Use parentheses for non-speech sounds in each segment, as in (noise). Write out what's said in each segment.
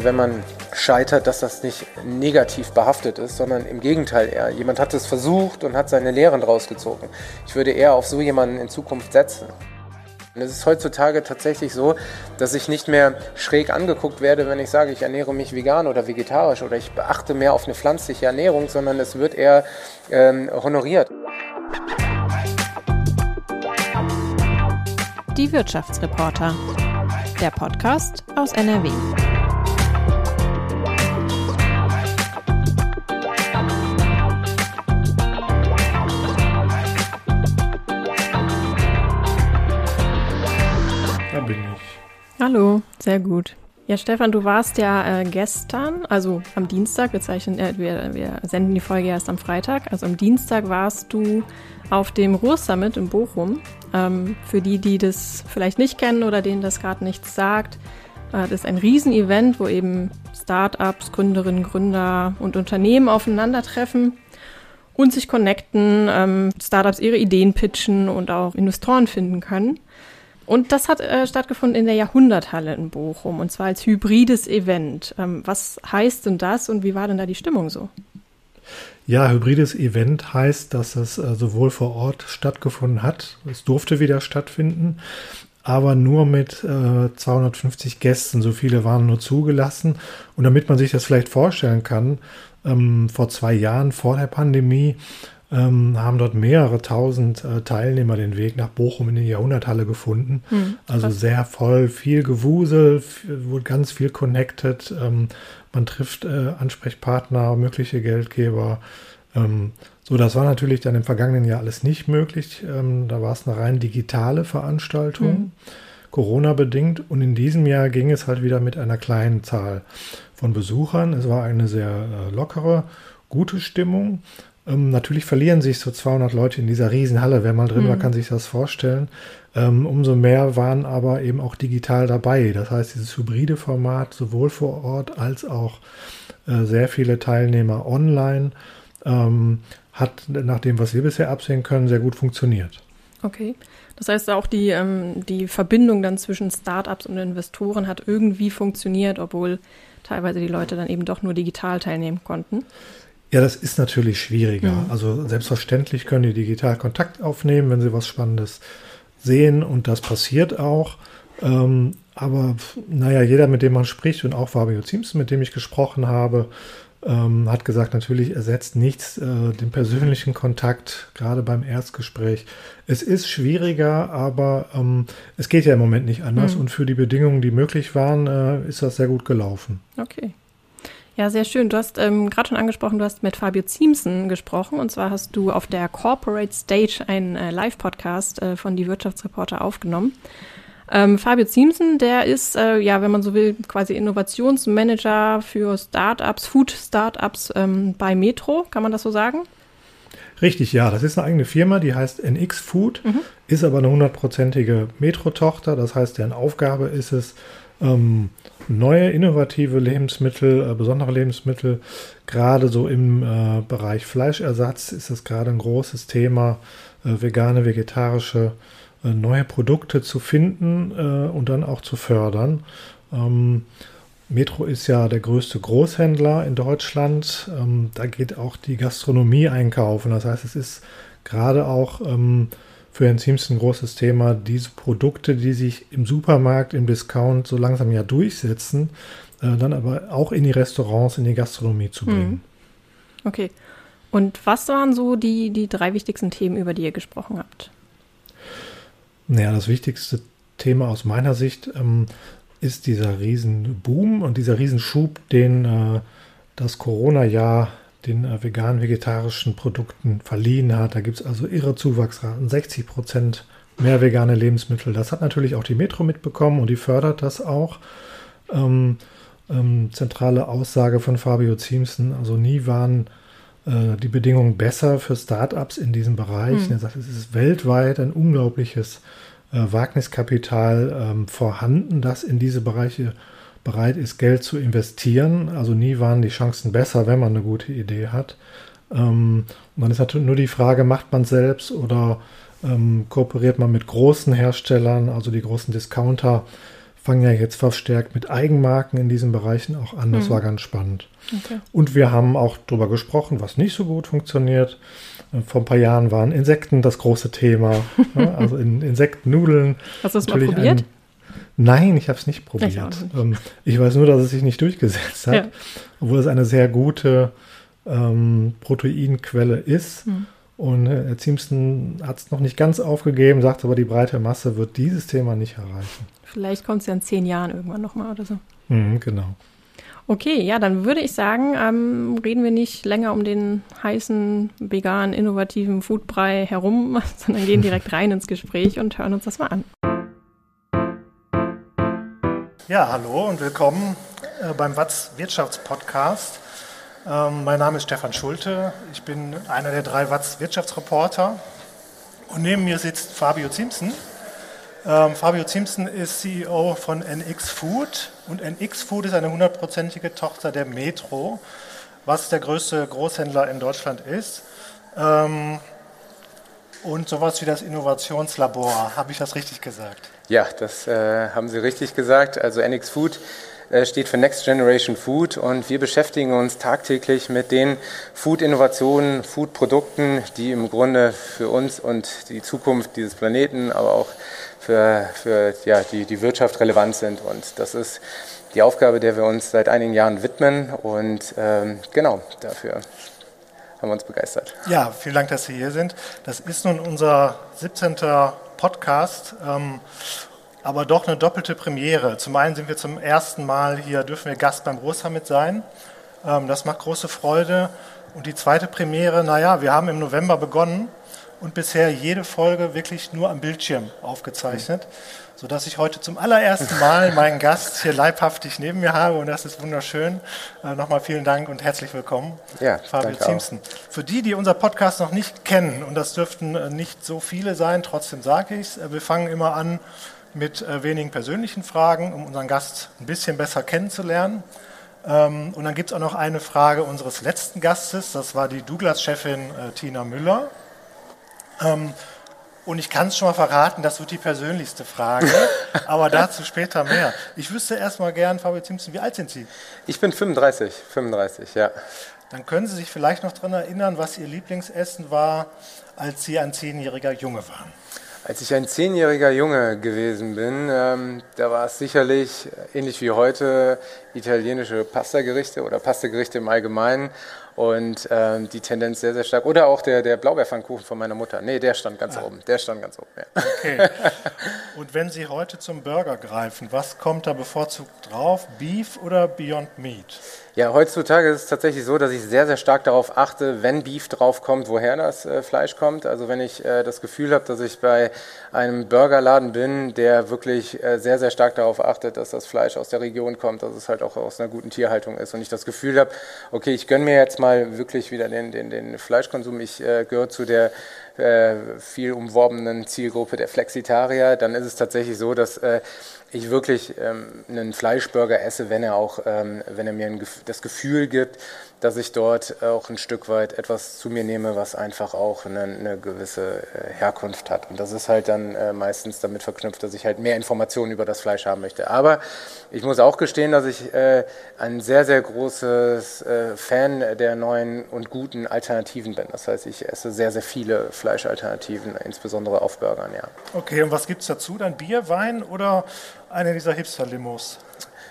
Wenn man scheitert, dass das nicht negativ behaftet ist, sondern im Gegenteil eher. Jemand hat es versucht und hat seine Lehren rausgezogen. Ich würde eher auf so jemanden in Zukunft setzen. Und es ist heutzutage tatsächlich so, dass ich nicht mehr schräg angeguckt werde, wenn ich sage, ich ernähre mich vegan oder vegetarisch oder ich beachte mehr auf eine pflanzliche Ernährung, sondern es wird eher ähm, honoriert. Die Wirtschaftsreporter. Der Podcast aus NRW. Hallo, sehr gut. Ja, Stefan, du warst ja äh, gestern, also am Dienstag, wir, zeichnen, äh, wir, wir senden die Folge erst am Freitag, also am Dienstag warst du auf dem Ruhr-Summit in Bochum. Ähm, für die, die das vielleicht nicht kennen oder denen das gerade nichts sagt, äh, das ist ein Riesenevent, wo eben Startups, Gründerinnen, Gründer und Unternehmen aufeinandertreffen und sich connecten, ähm, Startups ihre Ideen pitchen und auch Investoren finden können. Und das hat äh, stattgefunden in der Jahrhunderthalle in Bochum und zwar als hybrides Event. Ähm, was heißt denn das und wie war denn da die Stimmung so? Ja, hybrides Event heißt, dass es äh, sowohl vor Ort stattgefunden hat, es durfte wieder stattfinden, aber nur mit äh, 250 Gästen. So viele waren nur zugelassen. Und damit man sich das vielleicht vorstellen kann, ähm, vor zwei Jahren, vor der Pandemie, ähm, haben dort mehrere tausend äh, Teilnehmer den Weg nach Bochum in die Jahrhunderthalle gefunden. Hm, also sehr voll, viel Gewusel, wurde ganz viel connected. Ähm, man trifft äh, Ansprechpartner, mögliche Geldgeber. Ähm, so, das war natürlich dann im vergangenen Jahr alles nicht möglich. Ähm, da war es eine rein digitale Veranstaltung. Hm. Corona-bedingt. Und in diesem Jahr ging es halt wieder mit einer kleinen Zahl von Besuchern. Es war eine sehr äh, lockere, gute Stimmung. Ähm, natürlich verlieren sich so 200 Leute in dieser Riesenhalle. Wer mal drin mhm. war, kann sich das vorstellen. Ähm, umso mehr waren aber eben auch digital dabei. Das heißt, dieses hybride Format sowohl vor Ort als auch äh, sehr viele Teilnehmer online ähm, hat nach dem, was wir bisher absehen können, sehr gut funktioniert. Okay. Das heißt, auch die, ähm, die Verbindung dann zwischen Startups und Investoren hat irgendwie funktioniert, obwohl teilweise die Leute dann eben doch nur digital teilnehmen konnten. Ja, das ist natürlich schwieriger. Mhm. Also selbstverständlich können die digital Kontakt aufnehmen, wenn sie was Spannendes sehen und das passiert auch. Ähm, aber naja, jeder, mit dem man spricht und auch Fabio Simpson, mit dem ich gesprochen habe, ähm, hat gesagt, natürlich ersetzt nichts äh, den persönlichen Kontakt, gerade beim Erstgespräch. Es ist schwieriger, aber ähm, es geht ja im Moment nicht anders mhm. und für die Bedingungen, die möglich waren, äh, ist das sehr gut gelaufen. Okay. Ja, sehr schön. Du hast ähm, gerade schon angesprochen, du hast mit Fabio Ziemsen gesprochen. Und zwar hast du auf der Corporate Stage einen äh, Live-Podcast äh, von Die Wirtschaftsreporter aufgenommen. Ähm, Fabio Ziemsen, der ist, äh, ja, wenn man so will, quasi Innovationsmanager für Startups, Food-Startups ähm, bei Metro. Kann man das so sagen? Richtig, ja. Das ist eine eigene Firma, die heißt NX Food, mhm. ist aber eine hundertprozentige Metro-Tochter. Das heißt, deren Aufgabe ist es, ähm, neue innovative Lebensmittel, äh, besondere Lebensmittel, gerade so im äh, Bereich Fleischersatz ist das gerade ein großes Thema, äh, vegane, vegetarische äh, neue Produkte zu finden äh, und dann auch zu fördern. Ähm, Metro ist ja der größte Großhändler in Deutschland. Ähm, da geht auch die Gastronomie einkaufen. Das heißt, es ist gerade auch ähm, für Herrn Siemens ein großes Thema, diese Produkte, die sich im Supermarkt, im Discount so langsam ja durchsetzen, äh, dann aber auch in die Restaurants, in die Gastronomie zu bringen. Hm. Okay. Und was waren so die, die drei wichtigsten Themen, über die ihr gesprochen habt? Naja, das wichtigste Thema aus meiner Sicht ähm, ist dieser Riesenboom und dieser Riesenschub, den äh, das Corona-Jahr den äh, vegan-vegetarischen Produkten verliehen hat. Da gibt es also irre Zuwachsraten, 60 Prozent mehr vegane Lebensmittel. Das hat natürlich auch die Metro mitbekommen und die fördert das auch. Ähm, ähm, zentrale Aussage von Fabio Ziemsen, also nie waren äh, die Bedingungen besser für Startups in diesem Bereich. Hm. Er sagt, es ist weltweit ein unglaubliches äh, Wagniskapital ähm, vorhanden, das in diese Bereiche bereit ist, Geld zu investieren. Also nie waren die Chancen besser, wenn man eine gute Idee hat. Ähm, und dann ist natürlich nur die Frage, macht man selbst oder ähm, kooperiert man mit großen Herstellern, also die großen Discounter fangen ja jetzt verstärkt mit Eigenmarken in diesen Bereichen auch an. Das mhm. war ganz spannend. Okay. Und wir haben auch darüber gesprochen, was nicht so gut funktioniert. Äh, vor ein paar Jahren waren Insekten das große Thema. (laughs) also in Insektennudeln. Hast du es mal probiert? Ein, nein, ich habe es nicht probiert. Ich, nicht. Ähm, ich, weiß nur, dass es sich nicht durchgesetzt hat, ja. obwohl es eine sehr gute ähm, Proteinquelle ist. Mhm. Und äh, Herr Ziemsten hat es noch nicht ganz aufgegeben, sagt aber, die breite Masse wird dieses Thema nicht erreichen. Vielleicht kommt es ja in zehn Jahren irgendwann nochmal oder so. Mhm, genau. Okay, ja, dann würde ich sagen, ähm, reden wir nicht länger um den heißen, veganen, innovativen Foodbrei herum, (laughs) sondern gehen direkt rein ins Gespräch und hören uns das mal an. Ja, hallo und willkommen äh, beim Watz Wirtschaftspodcast. Ähm, mein Name ist Stefan Schulte. Ich bin einer der drei Watz Wirtschaftsreporter. Und neben mir sitzt Fabio Ziemsen. Ähm, Fabio Ziemsen ist CEO von NX Food. Und NX Food ist eine hundertprozentige Tochter der Metro, was der größte Großhändler in Deutschland ist. Ähm, und sowas wie das Innovationslabor. Habe ich das richtig gesagt? Ja, das äh, haben Sie richtig gesagt. Also NX Food äh, steht für Next Generation Food und wir beschäftigen uns tagtäglich mit den Food-Innovationen, Food-Produkten, die im Grunde für uns und die Zukunft dieses Planeten, aber auch für, für ja, die, die Wirtschaft relevant sind. Und das ist die Aufgabe, der wir uns seit einigen Jahren widmen und ähm, genau dafür haben wir uns begeistert. Ja, vielen Dank, dass Sie hier sind. Das ist nun unser 17. Podcast. Ähm, aber doch eine doppelte Premiere. Zum einen sind wir zum ersten Mal hier, dürfen wir Gast beim Großsummit sein. Ähm, das macht große Freude. Und die zweite Premiere, naja, wir haben im November begonnen und bisher jede Folge wirklich nur am Bildschirm aufgezeichnet, sodass ich heute zum allerersten Mal meinen Gast hier leibhaftig neben mir habe und das ist wunderschön. Äh, nochmal vielen Dank und herzlich willkommen, ja, Fabio Ziemsten. Für die, die unser Podcast noch nicht kennen, und das dürften äh, nicht so viele sein, trotzdem sage ich es, äh, wir fangen immer an mit äh, wenigen persönlichen Fragen, um unseren Gast ein bisschen besser kennenzulernen. Ähm, und dann gibt es auch noch eine Frage unseres letzten Gastes, das war die Douglas-Chefin äh, Tina Müller. Ähm, und ich kann es schon mal verraten, das wird die persönlichste Frage, (laughs) aber dazu später mehr. Ich wüsste erstmal gern, Fabio Simpson, wie alt sind Sie? Ich bin 35, 35, ja. Dann können Sie sich vielleicht noch daran erinnern, was Ihr Lieblingsessen war, als Sie ein zehnjähriger Junge waren. Als ich ein zehnjähriger Junge gewesen bin, ähm, da war es sicherlich ähnlich wie heute italienische Pastagerichte oder Pastagerichte im Allgemeinen und ähm, die Tendenz sehr, sehr stark. Oder auch der, der Blaubeerpfannkuchen von meiner Mutter. Nee, der stand ganz ah. oben. Der stand ganz oben, ja. Okay. (laughs) Und wenn Sie heute zum Burger greifen, was kommt da bevorzugt drauf? Beef oder Beyond Meat? Ja, heutzutage ist es tatsächlich so, dass ich sehr, sehr stark darauf achte, wenn Beef drauf kommt, woher das äh, Fleisch kommt. Also wenn ich äh, das Gefühl habe, dass ich bei einem Burgerladen bin, der wirklich äh, sehr, sehr stark darauf achtet, dass das Fleisch aus der Region kommt, dass es halt auch aus einer guten Tierhaltung ist und ich das Gefühl habe, okay, ich gönne mir jetzt mal wirklich wieder den, den, den Fleischkonsum, ich äh, gehöre zu der äh, viel umworbenen Zielgruppe der Flexitarier, dann ist es tatsächlich so, dass äh, ich wirklich ähm, einen Fleischburger esse, wenn er auch, ähm, wenn er mir ein, das Gefühl gibt, dass ich dort auch ein Stück weit etwas zu mir nehme, was einfach auch eine, eine gewisse äh, Herkunft hat. Und das ist halt dann äh, meistens damit verknüpft, dass ich halt mehr Informationen über das Fleisch haben möchte. Aber ich muss auch gestehen, dass ich äh, ein sehr, sehr großes äh, Fan der neuen und guten Alternativen bin. Das heißt, ich esse sehr, sehr viele Fleischalternativen, insbesondere auf Burgern, ja. Okay, und was gibt es dazu? Dann Bier, Wein oder eine dieser Hipster-Limos?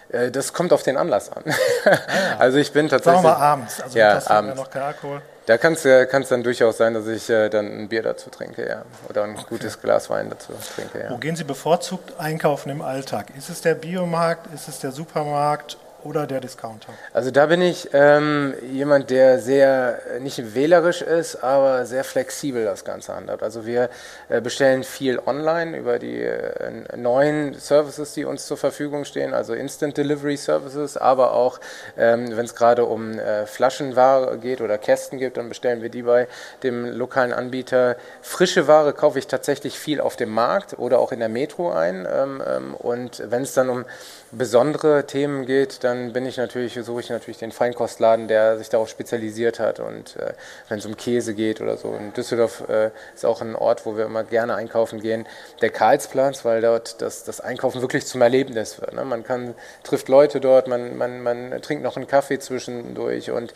Äh, das kommt auf den Anlass an. Ah, ja. (laughs) Also ich bin tatsächlich... Sagen wir mal abends, also ja, abends. noch kein Alkohol. Da kann es dann durchaus sein, dass ich äh, dann ein Bier dazu trinke, ja. Oder ein okay. gutes Glas Wein dazu trinke, ja. Wo gehen Sie bevorzugt einkaufen im Alltag? Ist es der Biomarkt, ist es der Supermarkt oder der Discounter? Also da bin ich ähm, jemand, der sehr nicht wählerisch ist, aber sehr flexibel das Ganze handelt. Also wir äh, bestellen viel online über die äh, neuen Services, die uns zur Verfügung stehen, also Instant Delivery Services, aber auch ähm, wenn es gerade um äh, Flaschenware geht oder Kästen gibt, dann bestellen wir die bei dem lokalen Anbieter. Frische Ware kaufe ich tatsächlich viel auf dem Markt oder auch in der Metro ein. Ähm, ähm und wenn es dann um besondere Themen geht, dann dann bin ich natürlich, suche ich natürlich den Feinkostladen, der sich darauf spezialisiert hat. Und äh, wenn es um Käse geht oder so. In Düsseldorf äh, ist auch ein Ort, wo wir immer gerne einkaufen gehen, der Karlsplatz, weil dort das, das Einkaufen wirklich zum Erlebnis wird. Ne? Man kann, trifft Leute dort, man, man, man trinkt noch einen Kaffee zwischendurch und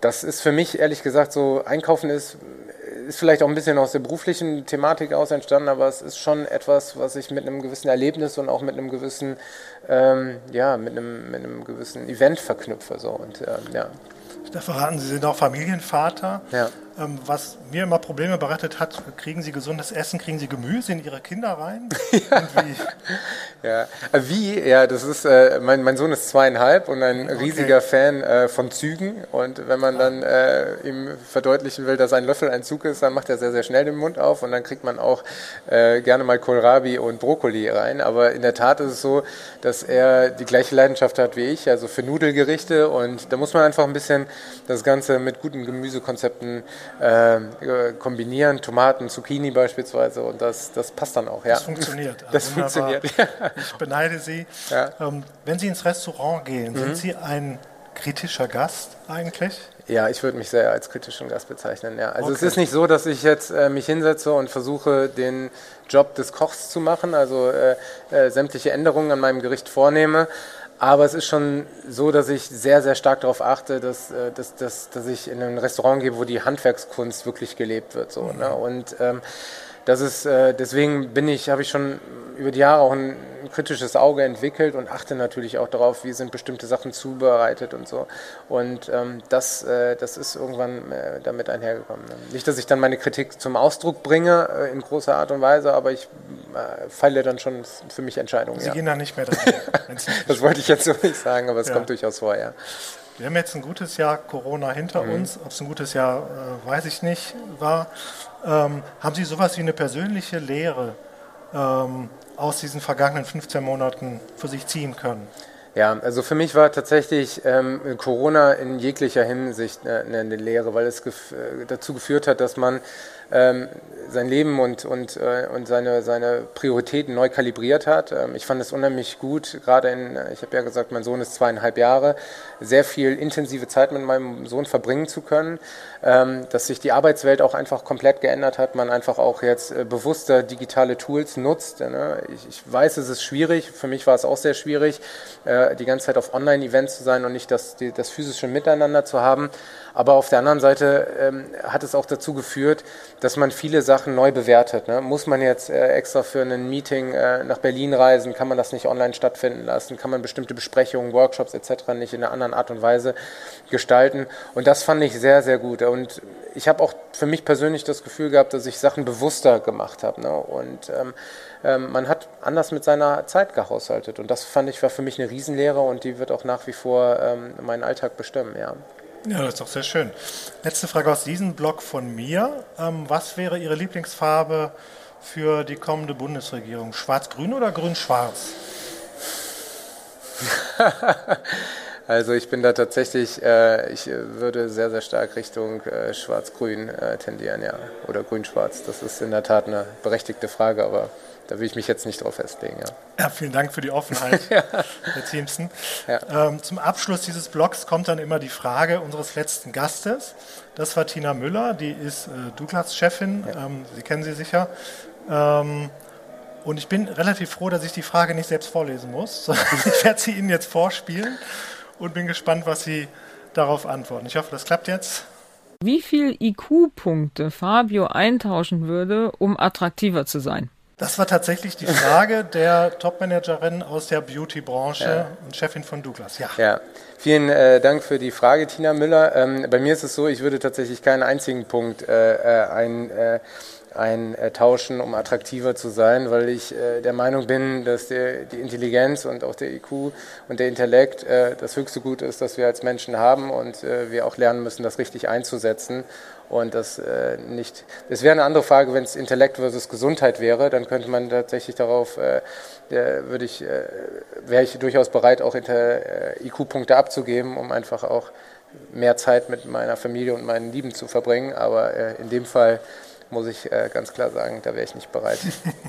das ist für mich ehrlich gesagt so, Einkaufen ist, ist vielleicht auch ein bisschen aus der beruflichen Thematik aus entstanden, aber es ist schon etwas, was ich mit einem gewissen Erlebnis und auch mit einem gewissen, ähm, ja, mit einem, mit einem gewissen Event verknüpfe. So. Und, ähm, ja. Da verraten Sie sind auch Familienvater. Ja. Ähm, was mir immer Probleme bereitet hat, kriegen Sie gesundes Essen, kriegen Sie Gemüse in Ihre Kinder rein? (laughs) ja. wie? Ja. Äh, wie? Ja, das ist, äh, mein, mein Sohn ist zweieinhalb und ein okay. riesiger Fan äh, von Zügen. Und wenn man dann äh, ihm verdeutlichen will, dass ein Löffel ein Zug ist, dann macht er sehr, sehr schnell den Mund auf und dann kriegt man auch äh, gerne mal Kohlrabi und Brokkoli rein. Aber in der Tat ist es so, dass er die gleiche Leidenschaft hat wie ich, also für Nudelgerichte. Und da muss man einfach ein bisschen das Ganze mit guten Gemüsekonzepten äh, kombinieren, Tomaten, Zucchini beispielsweise und das, das passt dann auch. Ja. Das funktioniert. Das Wunderbar. funktioniert. (laughs) Ich beneide Sie. Ja. Ähm, wenn Sie ins Restaurant gehen, mhm. sind Sie ein kritischer Gast eigentlich? Ja, ich würde mich sehr als kritischen Gast bezeichnen. Ja. Also okay. es ist nicht so, dass ich jetzt äh, mich hinsetze und versuche, den Job des Kochs zu machen, also äh, äh, sämtliche Änderungen an meinem Gericht vornehme. Aber es ist schon so, dass ich sehr, sehr stark darauf achte, dass, äh, dass, dass, dass ich in ein Restaurant gehe, wo die Handwerkskunst wirklich gelebt wird. So, ne? Und ähm, das ist, äh, deswegen bin ich, habe ich schon über die Jahre auch ein, kritisches Auge entwickelt und achte natürlich auch darauf, wie sind bestimmte Sachen zubereitet und so. Und ähm, das, äh, das ist irgendwann äh, damit einhergekommen. Ne? Nicht, dass ich dann meine Kritik zum Ausdruck bringe äh, in großer Art und Weise, aber ich äh, feile dann schon für mich Entscheidungen. Sie ja. gehen da nicht mehr (laughs) dran. (laughs) das wollte ich jetzt so nicht sagen, aber es ja. kommt durchaus vor, ja. Wir haben jetzt ein gutes Jahr Corona hinter mhm. uns. Ob es ein gutes Jahr, äh, weiß ich nicht, war. Ähm, haben Sie sowas wie eine persönliche Lehre ähm, aus diesen vergangenen 15 Monaten für sich ziehen können? Ja, also für mich war tatsächlich ähm, Corona in jeglicher Hinsicht eine, eine Lehre, weil es gef äh, dazu geführt hat, dass man ähm, sein Leben und, und, äh, und seine, seine Prioritäten neu kalibriert hat. Ähm, ich fand es unheimlich gut, gerade in, ich habe ja gesagt, mein Sohn ist zweieinhalb Jahre, sehr viel intensive Zeit mit meinem Sohn verbringen zu können, ähm, dass sich die Arbeitswelt auch einfach komplett geändert hat, man einfach auch jetzt äh, bewusster digitale Tools nutzt. Ne? Ich, ich, weiß, es ist schwierig, für mich war es auch sehr schwierig, äh, die ganze Zeit auf Online-Events zu sein und nicht das, die, das physische Miteinander zu haben. Aber auf der anderen Seite ähm, hat es auch dazu geführt, dass man viele Sachen neu bewertet. Ne? Muss man jetzt äh, extra für ein Meeting äh, nach Berlin reisen? Kann man das nicht online stattfinden lassen? Kann man bestimmte Besprechungen, Workshops etc. nicht in einer anderen Art und Weise gestalten? Und das fand ich sehr, sehr gut. Und ich habe auch für mich persönlich das Gefühl gehabt, dass ich Sachen bewusster gemacht habe. Ne? Und ähm, ähm, man hat anders mit seiner Zeit gehaushaltet. Und das fand ich war für mich eine Riesenlehre und die wird auch nach wie vor ähm, meinen Alltag bestimmen. Ja. Ja, das ist doch sehr schön. Letzte Frage aus diesem Blog von mir. Ähm, was wäre Ihre Lieblingsfarbe für die kommende Bundesregierung? Schwarz-Grün oder Grün-Schwarz? (laughs) also ich bin da tatsächlich, äh, ich würde sehr, sehr stark Richtung äh, Schwarz-Grün äh, tendieren, ja. Oder Grün-Schwarz. Das ist in der Tat eine berechtigte Frage, aber da will ich mich jetzt nicht drauf festlegen. Ja, ja vielen Dank für die Offenheit, ja. (laughs) Herr Thiemsen. Ja. Ähm, zum Abschluss dieses Blogs kommt dann immer die Frage unseres letzten Gastes. Das war Tina Müller, die ist äh, Douglas-Chefin, ähm, Sie kennen sie sicher. Ähm, und ich bin relativ froh, dass ich die Frage nicht selbst vorlesen muss, (laughs) sondern ich werde sie Ihnen jetzt vorspielen und bin gespannt, was Sie darauf antworten. Ich hoffe, das klappt jetzt. Wie viel IQ-Punkte Fabio eintauschen würde, um attraktiver zu sein? Das war tatsächlich die Frage (laughs) der Topmanagerin aus der Beauty-Branche ja. und Chefin von Douglas. Ja. ja. Vielen äh, Dank für die Frage, Tina Müller. Ähm, bei mir ist es so, ich würde tatsächlich keinen einzigen Punkt äh, äh ein, äh, eintauschen, um attraktiver zu sein, weil ich äh, der Meinung bin, dass der, die Intelligenz und auch der IQ und der Intellekt äh, das höchste Gut ist, das wir als Menschen haben und wir auch lernen müssen, das richtig einzusetzen und das äh, nicht, es wäre eine andere Frage, wenn es Intellekt versus Gesundheit wäre, dann könnte man tatsächlich darauf, äh, würde ich, äh, wäre ich durchaus bereit, auch äh, IQ-Punkte abzugeben, um einfach auch mehr Zeit mit meiner Familie und meinen Lieben zu verbringen. Aber äh, in dem Fall muss ich äh, ganz klar sagen, da wäre ich nicht bereit.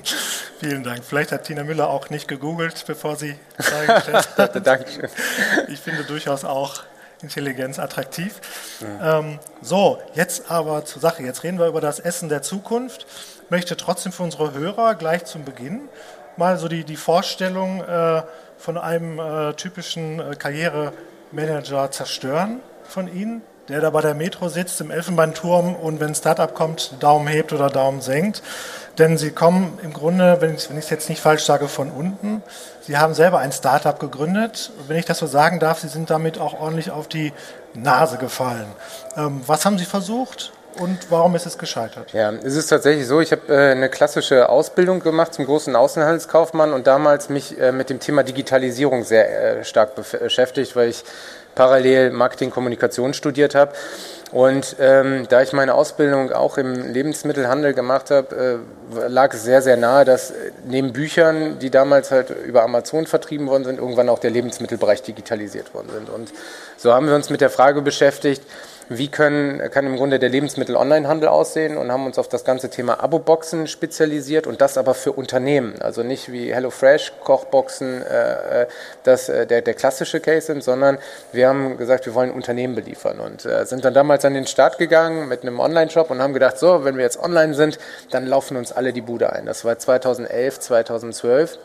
(laughs) Vielen Dank. Vielleicht hat Tina Müller auch nicht gegoogelt, bevor sie Frage gestellt (laughs) hat. Dankeschön. Ich finde durchaus auch Intelligenz attraktiv. Ja. Ähm, so, jetzt aber zur Sache. Jetzt reden wir über das Essen der Zukunft. Ich möchte trotzdem für unsere Hörer gleich zum Beginn mal so die, die Vorstellung äh, von einem äh, typischen äh, Karrieremanager zerstören von Ihnen, der da bei der Metro sitzt im Elfenbeinturm und wenn ein Startup kommt, Daumen hebt oder Daumen senkt. Denn Sie kommen im Grunde, wenn ich es jetzt nicht falsch sage, von unten. Sie haben selber ein Startup gegründet. Wenn ich das so sagen darf, Sie sind damit auch ordentlich auf die Nase gefallen. Ähm, was haben Sie versucht? und warum ist es gescheitert? Ja, es ist tatsächlich so, ich habe äh, eine klassische Ausbildung gemacht zum großen Außenhandelskaufmann und damals mich äh, mit dem Thema Digitalisierung sehr äh, stark beschäftigt, weil ich parallel Marketing Kommunikation studiert habe. Und ähm, da ich meine Ausbildung auch im Lebensmittelhandel gemacht habe, äh, lag es sehr, sehr nahe, dass neben Büchern, die damals halt über Amazon vertrieben worden sind, irgendwann auch der Lebensmittelbereich digitalisiert worden sind. Und so haben wir uns mit der Frage beschäftigt, wie können, kann im Grunde der Lebensmittel-Online-Handel aussehen und haben uns auf das ganze Thema Abo-Boxen spezialisiert und das aber für Unternehmen. Also nicht wie HelloFresh, Kochboxen, äh, äh, das äh, der, der klassische Case sind, sondern wir haben gesagt, wir wollen Unternehmen beliefern und äh, sind dann damals an den Start gegangen mit einem Online-Shop und haben gedacht, so, wenn wir jetzt online sind, dann laufen uns alle die Bude ein. Das war 2011, 2012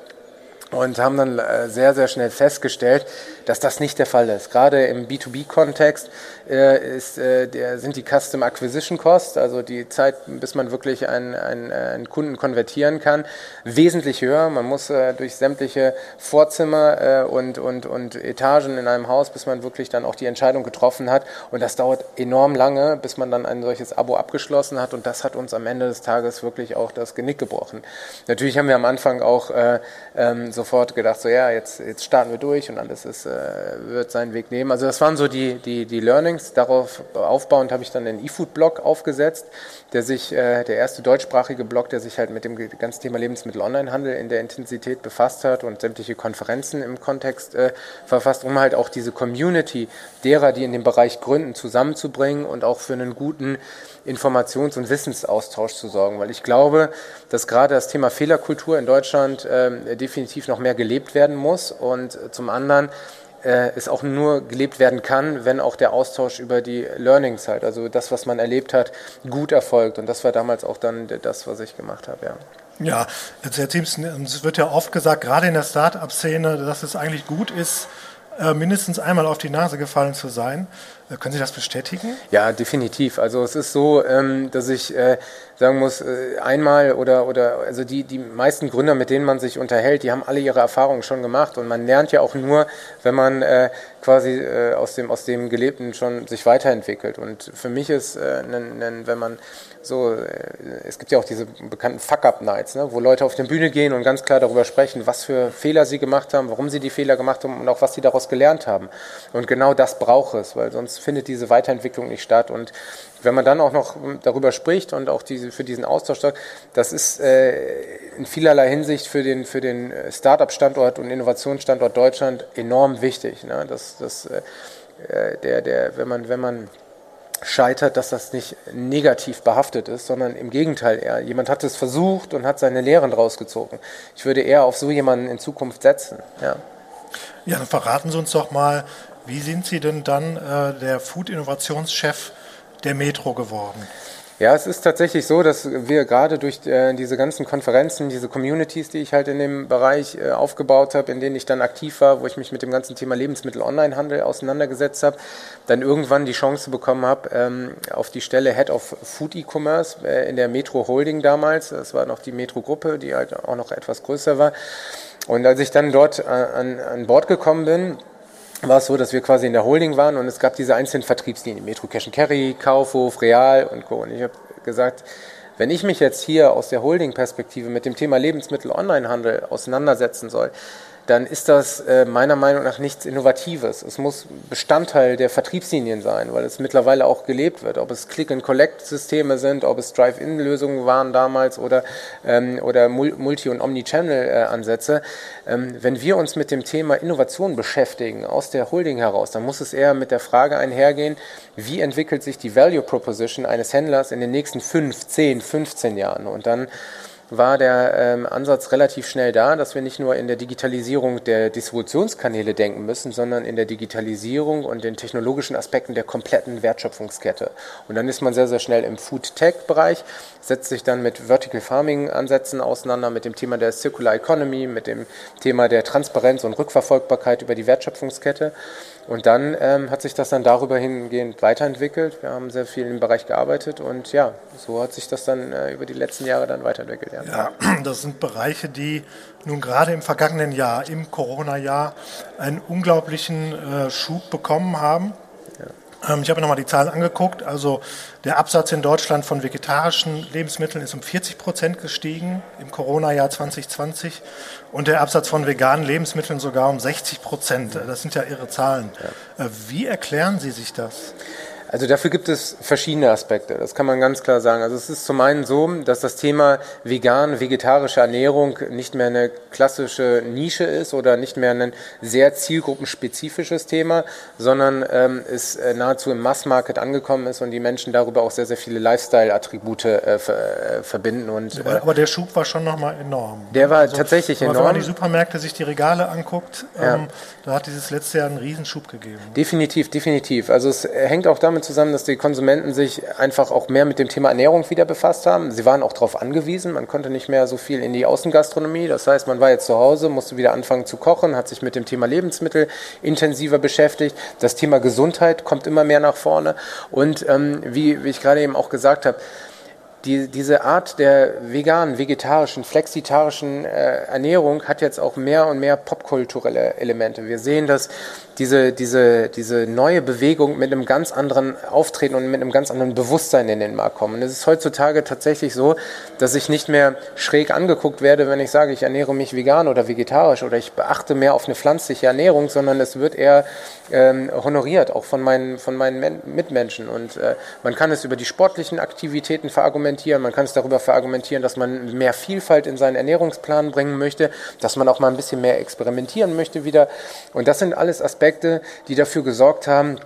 und haben dann äh, sehr, sehr schnell festgestellt, dass das nicht der Fall ist. Gerade im B2B-Kontext äh, ist, äh, sind die Custom Acquisition Costs, also die Zeit, bis man wirklich einen, einen, einen Kunden konvertieren kann, wesentlich höher. Man muss durch sämtliche Vorzimmer und, und, und Etagen in einem Haus, bis man wirklich dann auch die Entscheidung getroffen hat. Und das dauert enorm lange, bis man dann ein solches Abo abgeschlossen hat. Und das hat uns am Ende des Tages wirklich auch das Genick gebrochen. Natürlich haben wir am Anfang auch äh, ähm, sofort gedacht, so ja, jetzt, jetzt starten wir durch und alles ist, äh, wird seinen Weg nehmen. Also das waren so die, die, die Learnings. Darauf aufbauend habe ich dann den eFood-Blog aufgesetzt, der sich, äh, der erste deutschsprachige Blog, der sich halt mit dem ganzen Thema Lebensmittel-Online-Handel in der Intensität befasst hat und sämtliche Konferenzen im Kontext äh, verfasst, um halt auch diese Community derer, die in dem Bereich gründen, zusammenzubringen und auch für einen guten Informations- und Wissensaustausch zu sorgen, weil ich glaube, dass gerade das Thema Fehlerkultur in Deutschland äh, definitiv noch mehr gelebt werden muss und zum anderen äh, es auch nur gelebt werden kann, wenn auch der Austausch über die Learnings halt, also das, was man erlebt hat, gut erfolgt. Und das war damals auch dann das, was ich gemacht habe, ja. Ja, Herr Teams, es wird ja oft gesagt, gerade in der Start-up-Szene, dass es eigentlich gut ist, äh, mindestens einmal auf die Nase gefallen zu sein. Äh, können Sie das bestätigen? Ja, definitiv. Also es ist so, ähm, dass ich äh, sagen muss, einmal oder, oder also die, die meisten Gründer, mit denen man sich unterhält, die haben alle ihre Erfahrungen schon gemacht und man lernt ja auch nur, wenn man quasi aus, dem, aus dem Gelebten schon sich weiterentwickelt. Und für mich ist, wenn man so, äh, es gibt ja auch diese bekannten Fuck-Up-Nights, ne, wo Leute auf die Bühne gehen und ganz klar darüber sprechen, was für Fehler sie gemacht haben, warum sie die Fehler gemacht haben und auch was sie daraus gelernt haben. Und genau das braucht es, weil sonst findet diese Weiterentwicklung nicht statt. Und wenn man dann auch noch darüber spricht und auch diese, für diesen Austausch sorgt, das ist äh, in vielerlei Hinsicht für den, für den Start-up-Standort und Innovationsstandort Deutschland enorm wichtig. Ne? Das, das, äh, der, der, wenn man, wenn man scheitert, dass das nicht negativ behaftet ist, sondern im Gegenteil eher. Jemand hat es versucht und hat seine Lehren rausgezogen. Ich würde eher auf so jemanden in Zukunft setzen. Ja, ja dann verraten Sie uns doch mal, wie sind Sie denn dann äh, der Food-Innovationschef der Metro geworden? Ja, es ist tatsächlich so, dass wir gerade durch äh, diese ganzen Konferenzen, diese Communities, die ich halt in dem Bereich äh, aufgebaut habe, in denen ich dann aktiv war, wo ich mich mit dem ganzen Thema Lebensmittel-Online-Handel auseinandergesetzt habe, dann irgendwann die Chance bekommen habe ähm, auf die Stelle Head of Food E-Commerce äh, in der Metro Holding damals. Das war noch die Metro-Gruppe, die halt auch noch etwas größer war. Und als ich dann dort äh, an, an Bord gekommen bin, war es so, dass wir quasi in der Holding waren und es gab diese einzelnen Vertriebslinien, Metro Cash Carry, Kaufhof, Real und Co. Und ich habe gesagt, wenn ich mich jetzt hier aus der Holding-Perspektive mit dem Thema Lebensmittel-Onlinehandel auseinandersetzen soll, dann ist das äh, meiner Meinung nach nichts Innovatives. Es muss Bestandteil der Vertriebslinien sein, weil es mittlerweile auch gelebt wird. Ob es Click-and-Collect-Systeme sind, ob es Drive-In-Lösungen waren damals oder, ähm, oder Multi- und Omnichannel-Ansätze. Ähm, wenn wir uns mit dem Thema Innovation beschäftigen, aus der Holding heraus, dann muss es eher mit der Frage einhergehen, wie entwickelt sich die Value Proposition eines Händlers in den nächsten 5, 10, 15 Jahren. Und dann war der ähm, Ansatz relativ schnell da, dass wir nicht nur in der Digitalisierung der Distributionskanäle denken müssen, sondern in der Digitalisierung und den technologischen Aspekten der kompletten Wertschöpfungskette. Und dann ist man sehr, sehr schnell im Food-Tech-Bereich, setzt sich dann mit Vertical Farming-Ansätzen auseinander, mit dem Thema der Circular Economy, mit dem Thema der Transparenz und Rückverfolgbarkeit über die Wertschöpfungskette. Und dann ähm, hat sich das dann darüber hingehend weiterentwickelt. Wir haben sehr viel im Bereich gearbeitet und ja, so hat sich das dann äh, über die letzten Jahre dann weiterentwickelt. Ja. ja, (clears throat) das sind Bereiche, die nun gerade im vergangenen Jahr, im Corona-Jahr, einen unglaublichen äh, Schub bekommen haben. Ähm, ich habe mir nochmal die Zahlen angeguckt. Also der Absatz in Deutschland von vegetarischen Lebensmitteln ist um 40 Prozent gestiegen im Corona-Jahr 2020 und der Absatz von veganen Lebensmitteln sogar um 60 Prozent. Das sind ja irre Zahlen. Äh, wie erklären Sie sich das? Also dafür gibt es verschiedene Aspekte, das kann man ganz klar sagen. Also es ist zum einen so, dass das Thema vegan, vegetarische Ernährung nicht mehr eine klassische Nische ist oder nicht mehr ein sehr zielgruppenspezifisches Thema, sondern ähm, es äh, nahezu im Massmarket angekommen ist und die Menschen darüber auch sehr, sehr viele Lifestyle-Attribute äh, ver, äh, verbinden. Und, aber, aber, der Schub war schon nochmal enorm. Der war also, tatsächlich enorm. Wenn man die Supermärkte sich die Regale anguckt, ja. ähm, da hat dieses letzte Jahr einen Riesenschub gegeben. Definitiv, definitiv. Also es hängt auch damit damit zusammen, dass die Konsumenten sich einfach auch mehr mit dem Thema Ernährung wieder befasst haben. Sie waren auch darauf angewiesen. Man konnte nicht mehr so viel in die Außengastronomie. Das heißt, man war jetzt zu Hause, musste wieder anfangen zu kochen, hat sich mit dem Thema Lebensmittel intensiver beschäftigt. Das Thema Gesundheit kommt immer mehr nach vorne. Und ähm, wie, wie ich gerade eben auch gesagt habe, die, diese Art der veganen, vegetarischen, flexitarischen äh, Ernährung hat jetzt auch mehr und mehr popkulturelle Elemente. Wir sehen, dass diese, diese, diese neue Bewegung mit einem ganz anderen Auftreten und mit einem ganz anderen Bewusstsein in den Markt kommen. Und es ist heutzutage tatsächlich so, dass ich nicht mehr schräg angeguckt werde, wenn ich sage, ich ernähre mich vegan oder vegetarisch oder ich beachte mehr auf eine pflanzliche Ernährung, sondern es wird eher ähm, honoriert, auch von meinen, von meinen Men Mitmenschen. Und äh, man kann es über die sportlichen Aktivitäten verargumentieren, man kann es darüber verargumentieren, dass man mehr Vielfalt in seinen Ernährungsplan bringen möchte, dass man auch mal ein bisschen mehr experimentieren möchte wieder. Und das sind alles Aspekte, Aspekte, die dafür gesorgt haben,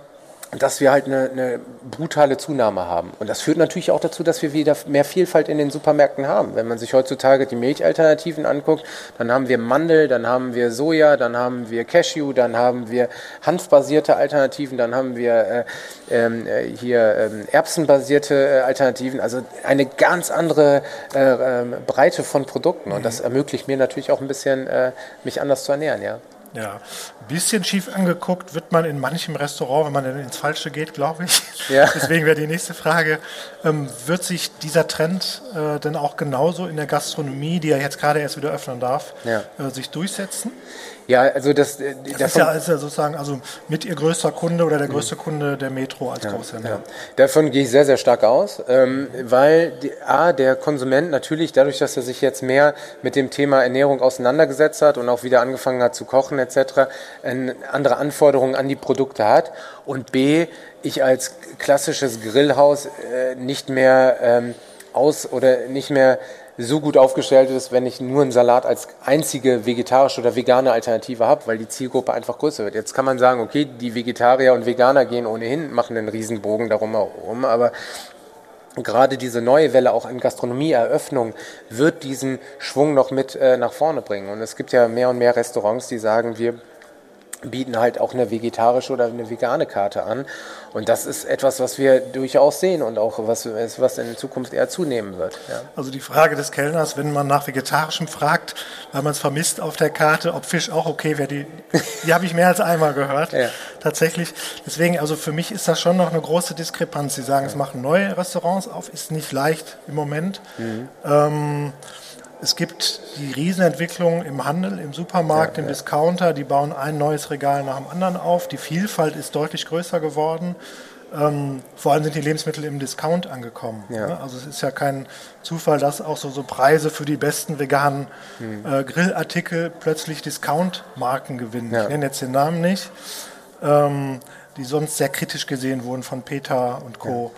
dass wir halt eine, eine, brutale Zunahme haben. Und das führt natürlich auch dazu, dass wir wieder mehr Vielfalt in den Supermärkten haben. Wenn man sich heutzutage die Milchalternativen anguckt, dann haben wir Mandel, dann haben wir Soja, dann haben wir Cashew, dann haben wir hanfbasierte Alternativen, dann haben wir äh, äh, hier äh, erbsenbasierte Alternativen. Also eine ganz andere äh, ähm, Breite von Produkten. Und das ermöglicht mir natürlich auch ein bisschen, äh, mich anders zu ernähren, ja. Ja, bisschen schief angeguckt wird man in manchem Restaurant, wenn man dann ins Falsche geht, glaube ich. Ja. (laughs) Deswegen wäre die nächste Frage, ähm, wird sich dieser Trend äh, denn auch genauso in der Gastronomie, die ja jetzt gerade erst wieder öffnen darf, ja. äh, sich durchsetzen? Ja, also das, äh, das ist, ja, ist ja sozusagen also mit ihr größter Kunde oder der mhm. größte Kunde der Metro als ja, Großhändler. Davon gehe ich sehr, sehr stark aus, ähm, weil die, A, der Konsument natürlich dadurch, dass er sich jetzt mehr mit dem Thema Ernährung auseinandergesetzt hat und auch wieder angefangen hat zu kochen etc., andere Anforderungen an die Produkte hat und B, ich als klassisches Grillhaus äh, nicht mehr ähm, aus oder nicht mehr so gut aufgestellt ist, wenn ich nur einen Salat als einzige vegetarische oder vegane Alternative habe, weil die Zielgruppe einfach größer wird. Jetzt kann man sagen, okay, die Vegetarier und Veganer gehen ohnehin, machen einen Riesenbogen darum herum, aber gerade diese neue Welle auch an Gastronomieeröffnung wird diesen Schwung noch mit äh, nach vorne bringen. Und es gibt ja mehr und mehr Restaurants, die sagen, wir bieten halt auch eine vegetarische oder eine vegane Karte an. Und das ist etwas, was wir durchaus sehen und auch was, was in Zukunft eher zunehmen wird. Ja. Also die Frage des Kellners, wenn man nach Vegetarischem fragt, weil man es vermisst auf der Karte, ob Fisch auch okay wäre, die, die habe ich mehr als einmal gehört, ja. tatsächlich. Deswegen, also für mich ist das schon noch eine große Diskrepanz. Sie sagen, ja. es machen neue Restaurants auf, ist nicht leicht im Moment. Mhm. Ähm, es gibt die Riesenentwicklung im Handel, im Supermarkt, ja, im ja. Discounter. Die bauen ein neues Regal nach dem anderen auf. Die Vielfalt ist deutlich größer geworden. Ähm, vor allem sind die Lebensmittel im Discount angekommen. Ja. Ne? Also es ist ja kein Zufall, dass auch so, so Preise für die besten veganen hm. äh, Grillartikel plötzlich Discount-Marken gewinnen. Ich nenne jetzt den Namen nicht. Ähm, die sonst sehr kritisch gesehen wurden von Peter und Co.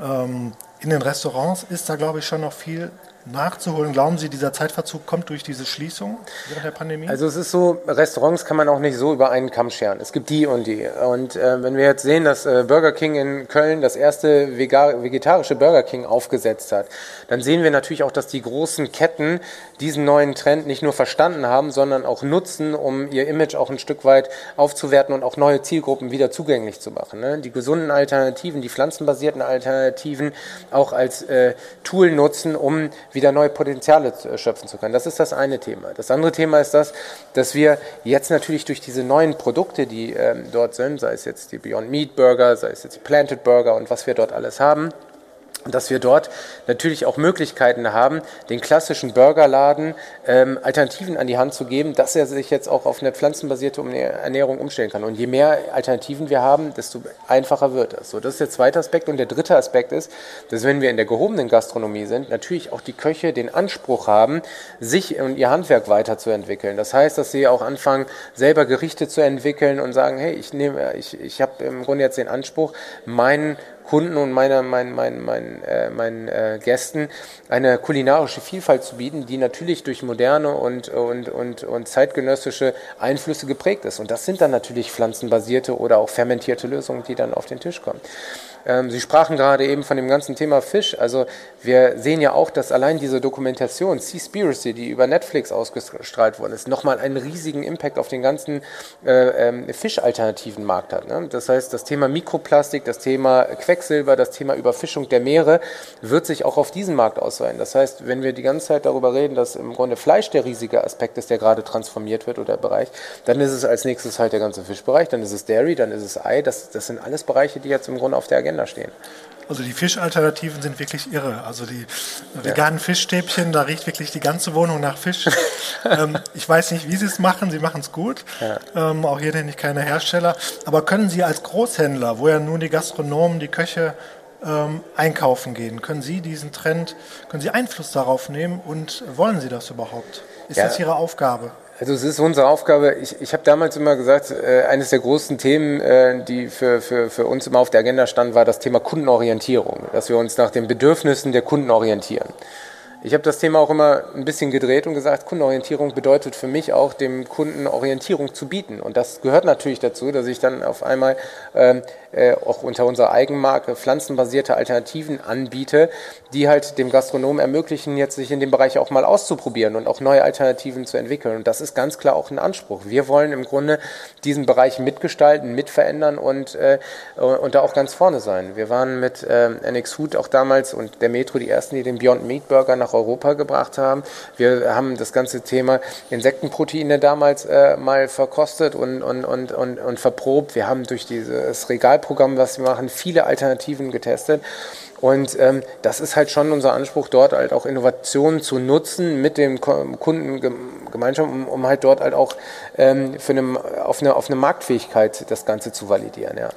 Ähm, in den Restaurants ist da, glaube ich, schon noch viel nachzuholen? Glauben Sie, dieser Zeitverzug kommt durch diese Schließung während der Pandemie? Also es ist so, Restaurants kann man auch nicht so über einen Kamm scheren. Es gibt die und die. Und äh, wenn wir jetzt sehen, dass äh, Burger King in Köln das erste vegetarische Burger King aufgesetzt hat, dann sehen wir natürlich auch, dass die großen Ketten diesen neuen Trend nicht nur verstanden haben, sondern auch nutzen, um ihr Image auch ein Stück weit aufzuwerten und auch neue Zielgruppen wieder zugänglich zu machen. Ne? Die gesunden Alternativen, die pflanzenbasierten Alternativen auch als äh, Tool nutzen, um wieder neue Potenziale schöpfen zu können. Das ist das eine Thema. Das andere Thema ist das, dass wir jetzt natürlich durch diese neuen Produkte, die ähm, dort sind, sei es jetzt die Beyond Meat Burger, sei es jetzt die Planted Burger und was wir dort alles haben, dass wir dort natürlich auch Möglichkeiten haben, den klassischen Burgerladen ähm, Alternativen an die Hand zu geben, dass er sich jetzt auch auf eine pflanzenbasierte Ernährung umstellen kann. Und je mehr Alternativen wir haben, desto einfacher wird das. So, das ist der zweite Aspekt. Und der dritte Aspekt ist, dass wenn wir in der gehobenen Gastronomie sind, natürlich auch die Köche den Anspruch haben, sich und ihr Handwerk weiterzuentwickeln. Das heißt, dass sie auch anfangen, selber Gerichte zu entwickeln und sagen, hey, ich nehme, ich, ich habe im Grunde jetzt den Anspruch, meinen Kunden und meiner, meinen, meinen, meinen, äh, meinen äh, Gästen eine kulinarische Vielfalt zu bieten, die natürlich durch moderne und, und, und, und zeitgenössische Einflüsse geprägt ist. Und das sind dann natürlich pflanzenbasierte oder auch fermentierte Lösungen, die dann auf den Tisch kommen. Ähm, Sie sprachen gerade eben von dem ganzen Thema Fisch. Also wir sehen ja auch, dass allein diese Dokumentation Seaspiracy, die über Netflix ausgestrahlt worden ist, nochmal einen riesigen Impact auf den ganzen äh, ähm, Fischalternativen Markt hat. Ne? Das heißt, das Thema Mikroplastik, das Thema Quecksilber, das Thema Überfischung der Meere wird sich auch auf diesen Markt ausweiten. Das heißt, wenn wir die ganze Zeit darüber reden, dass im Grunde Fleisch der riesige Aspekt ist, der gerade transformiert wird oder Bereich, dann ist es als nächstes halt der ganze Fischbereich, dann ist es Dairy, dann ist es Ei. Das, das sind alles Bereiche, die jetzt im Grunde auf der Agenda stehen. Also die Fischalternativen sind wirklich irre. Also die veganen ja. Fischstäbchen, da riecht wirklich die ganze Wohnung nach Fisch. (laughs) ähm, ich weiß nicht, wie sie es machen. Sie machen es gut. Ja. Ähm, auch hier nenne ich keine Hersteller. Aber können Sie als Großhändler, wo ja nun die Gastronomen, die Köche ähm, einkaufen gehen, können Sie diesen Trend, können Sie Einfluss darauf nehmen und wollen Sie das überhaupt? Ist ja. das Ihre Aufgabe? Also es ist unsere Aufgabe. Ich, ich habe damals immer gesagt, äh, eines der großen Themen, äh, die für, für, für uns immer auf der Agenda stand, war das Thema Kundenorientierung, dass wir uns nach den Bedürfnissen der Kunden orientieren. Ich habe das Thema auch immer ein bisschen gedreht und gesagt, Kundenorientierung bedeutet für mich auch, dem Kunden Orientierung zu bieten. Und das gehört natürlich dazu, dass ich dann auf einmal ähm, äh, auch unter unserer Eigenmarke pflanzenbasierte Alternativen anbiete, die halt dem Gastronomen ermöglichen, jetzt sich in dem Bereich auch mal auszuprobieren und auch neue Alternativen zu entwickeln. Und das ist ganz klar auch ein Anspruch. Wir wollen im Grunde diesen Bereich mitgestalten, mitverändern und, äh, und da auch ganz vorne sein. Wir waren mit äh, NX Food auch damals und der Metro die ersten, die den Beyond Meat Burger nach Europa gebracht haben. Wir haben das ganze Thema Insektenproteine damals äh, mal verkostet und, und, und, und, und verprobt. Wir haben durch dieses Regalprogramm, was wir machen, viele Alternativen getestet. Und ähm, das ist halt schon unser Anspruch, dort halt auch Innovationen zu nutzen mit dem Kundengemeinschaft, um, um halt dort halt auch ähm, für eine, auf, eine, auf eine Marktfähigkeit das Ganze zu validieren. Ja.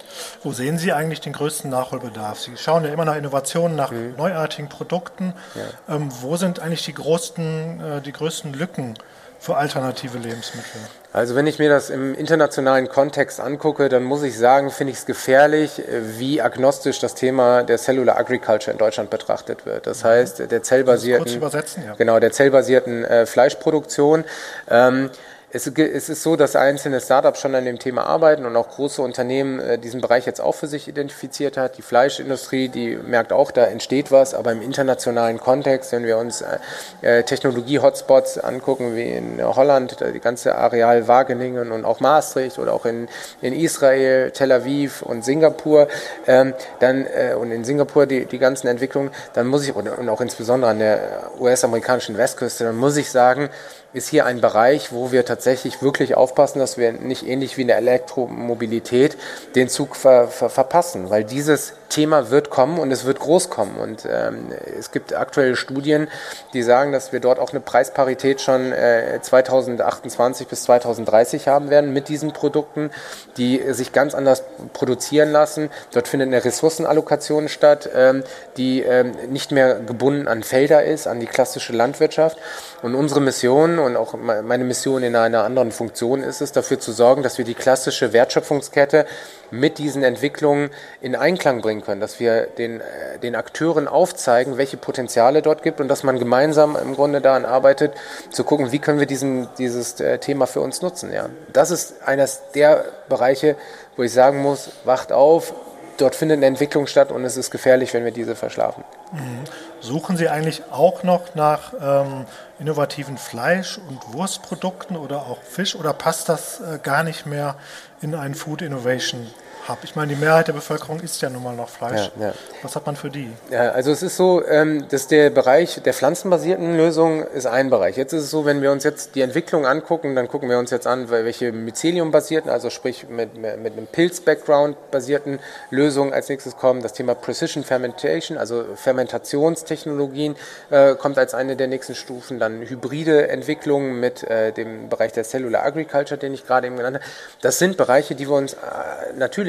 Wo sehen Sie eigentlich den größten Nachholbedarf? Sie schauen ja immer nach Innovationen, nach mhm. neuartigen Produkten. Ja. Ähm, wo sind eigentlich die größten, äh, die größten Lücken? Für alternative Lebensmittel? Also wenn ich mir das im internationalen Kontext angucke, dann muss ich sagen, finde ich es gefährlich, wie agnostisch das Thema der Cellular Agriculture in Deutschland betrachtet wird. Das heißt, der zellbasierten, ja. genau, der zellbasierten äh, Fleischproduktion. Ähm, es, ist so, dass einzelne Startups schon an dem Thema arbeiten und auch große Unternehmen äh, diesen Bereich jetzt auch für sich identifiziert hat. Die Fleischindustrie, die merkt auch, da entsteht was, aber im internationalen Kontext, wenn wir uns äh, äh Technologie-Hotspots angucken, wie in Holland, die ganze Areal Wageningen und auch Maastricht oder auch in, in Israel, Tel Aviv und Singapur, ähm, dann und in Singapur die, die ganzen Entwicklungen, dann muss ich, und auch insbesondere an der US-amerikanischen Westküste, dann muss ich sagen, ist hier ein Bereich, wo wir tatsächlich wirklich aufpassen, dass wir nicht ähnlich wie in der Elektromobilität den Zug ver, ver, verpassen, weil dieses Thema wird kommen und es wird groß kommen. Und ähm, es gibt aktuelle Studien, die sagen, dass wir dort auch eine Preisparität schon äh, 2028 bis 2030 haben werden mit diesen Produkten, die sich ganz anders produzieren lassen. Dort findet eine Ressourcenallokation statt, ähm, die ähm, nicht mehr gebunden an Felder ist, an die klassische Landwirtschaft. Und unsere Mission und auch meine Mission in einer anderen Funktion ist es, dafür zu sorgen, dass wir die klassische Wertschöpfungskette mit diesen Entwicklungen in Einklang bringen können, dass wir den, äh, den Akteuren aufzeigen, welche Potenziale dort gibt und dass man gemeinsam im Grunde daran arbeitet, zu gucken, wie können wir diesen, dieses äh, Thema für uns nutzen. Ja. Das ist eines der Bereiche, wo ich sagen muss, wacht auf, dort findet eine Entwicklung statt und es ist gefährlich, wenn wir diese verschlafen. Mhm. Suchen Sie eigentlich auch noch nach ähm, innovativen Fleisch- und Wurstprodukten oder auch Fisch oder passt das äh, gar nicht mehr in einen Food Innovation habe. Ich meine, die Mehrheit der Bevölkerung isst ja nun mal noch Fleisch. Ja, ja. Was hat man für die? Ja, also es ist so, ähm, dass der Bereich der pflanzenbasierten Lösungen ist ein Bereich. Jetzt ist es so, wenn wir uns jetzt die Entwicklung angucken, dann gucken wir uns jetzt an, welche Mycelium-basierten, also sprich mit, mit einem Pilz-Background basierten Lösungen als nächstes kommen. Das Thema Precision Fermentation, also Fermentationstechnologien, äh, kommt als eine der nächsten Stufen. Dann hybride Entwicklungen mit äh, dem Bereich der Cellular Agriculture, den ich gerade eben genannt habe. Das sind Bereiche, die wir uns äh,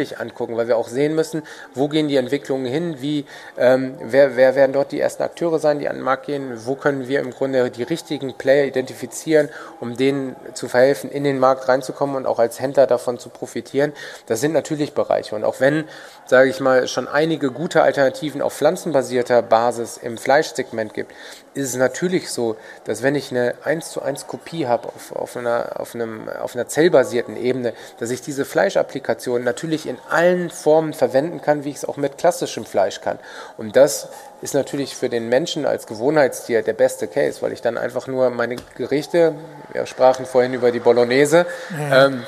natürlich angucken, weil wir auch sehen müssen, wo gehen die Entwicklungen hin, wie, ähm, wer, wer werden dort die ersten Akteure sein, die an den Markt gehen, wo können wir im Grunde die richtigen Player identifizieren, um denen zu verhelfen, in den Markt reinzukommen und auch als Händler davon zu profitieren. Das sind natürlich Bereiche. Und auch wenn, sage ich mal, schon einige gute Alternativen auf pflanzenbasierter Basis im Fleischsegment gibt, ist es natürlich so, dass wenn ich eine 1 zu 1 Kopie habe auf, auf, einer, auf, einem, auf einer zellbasierten Ebene, dass ich diese Fleischapplikation natürlich in allen Formen verwenden kann, wie ich es auch mit klassischem Fleisch kann. Und das ist natürlich für den Menschen als Gewohnheitstier der beste Case, weil ich dann einfach nur meine Gerichte, wir sprachen vorhin über die Bolognese, mhm. ähm,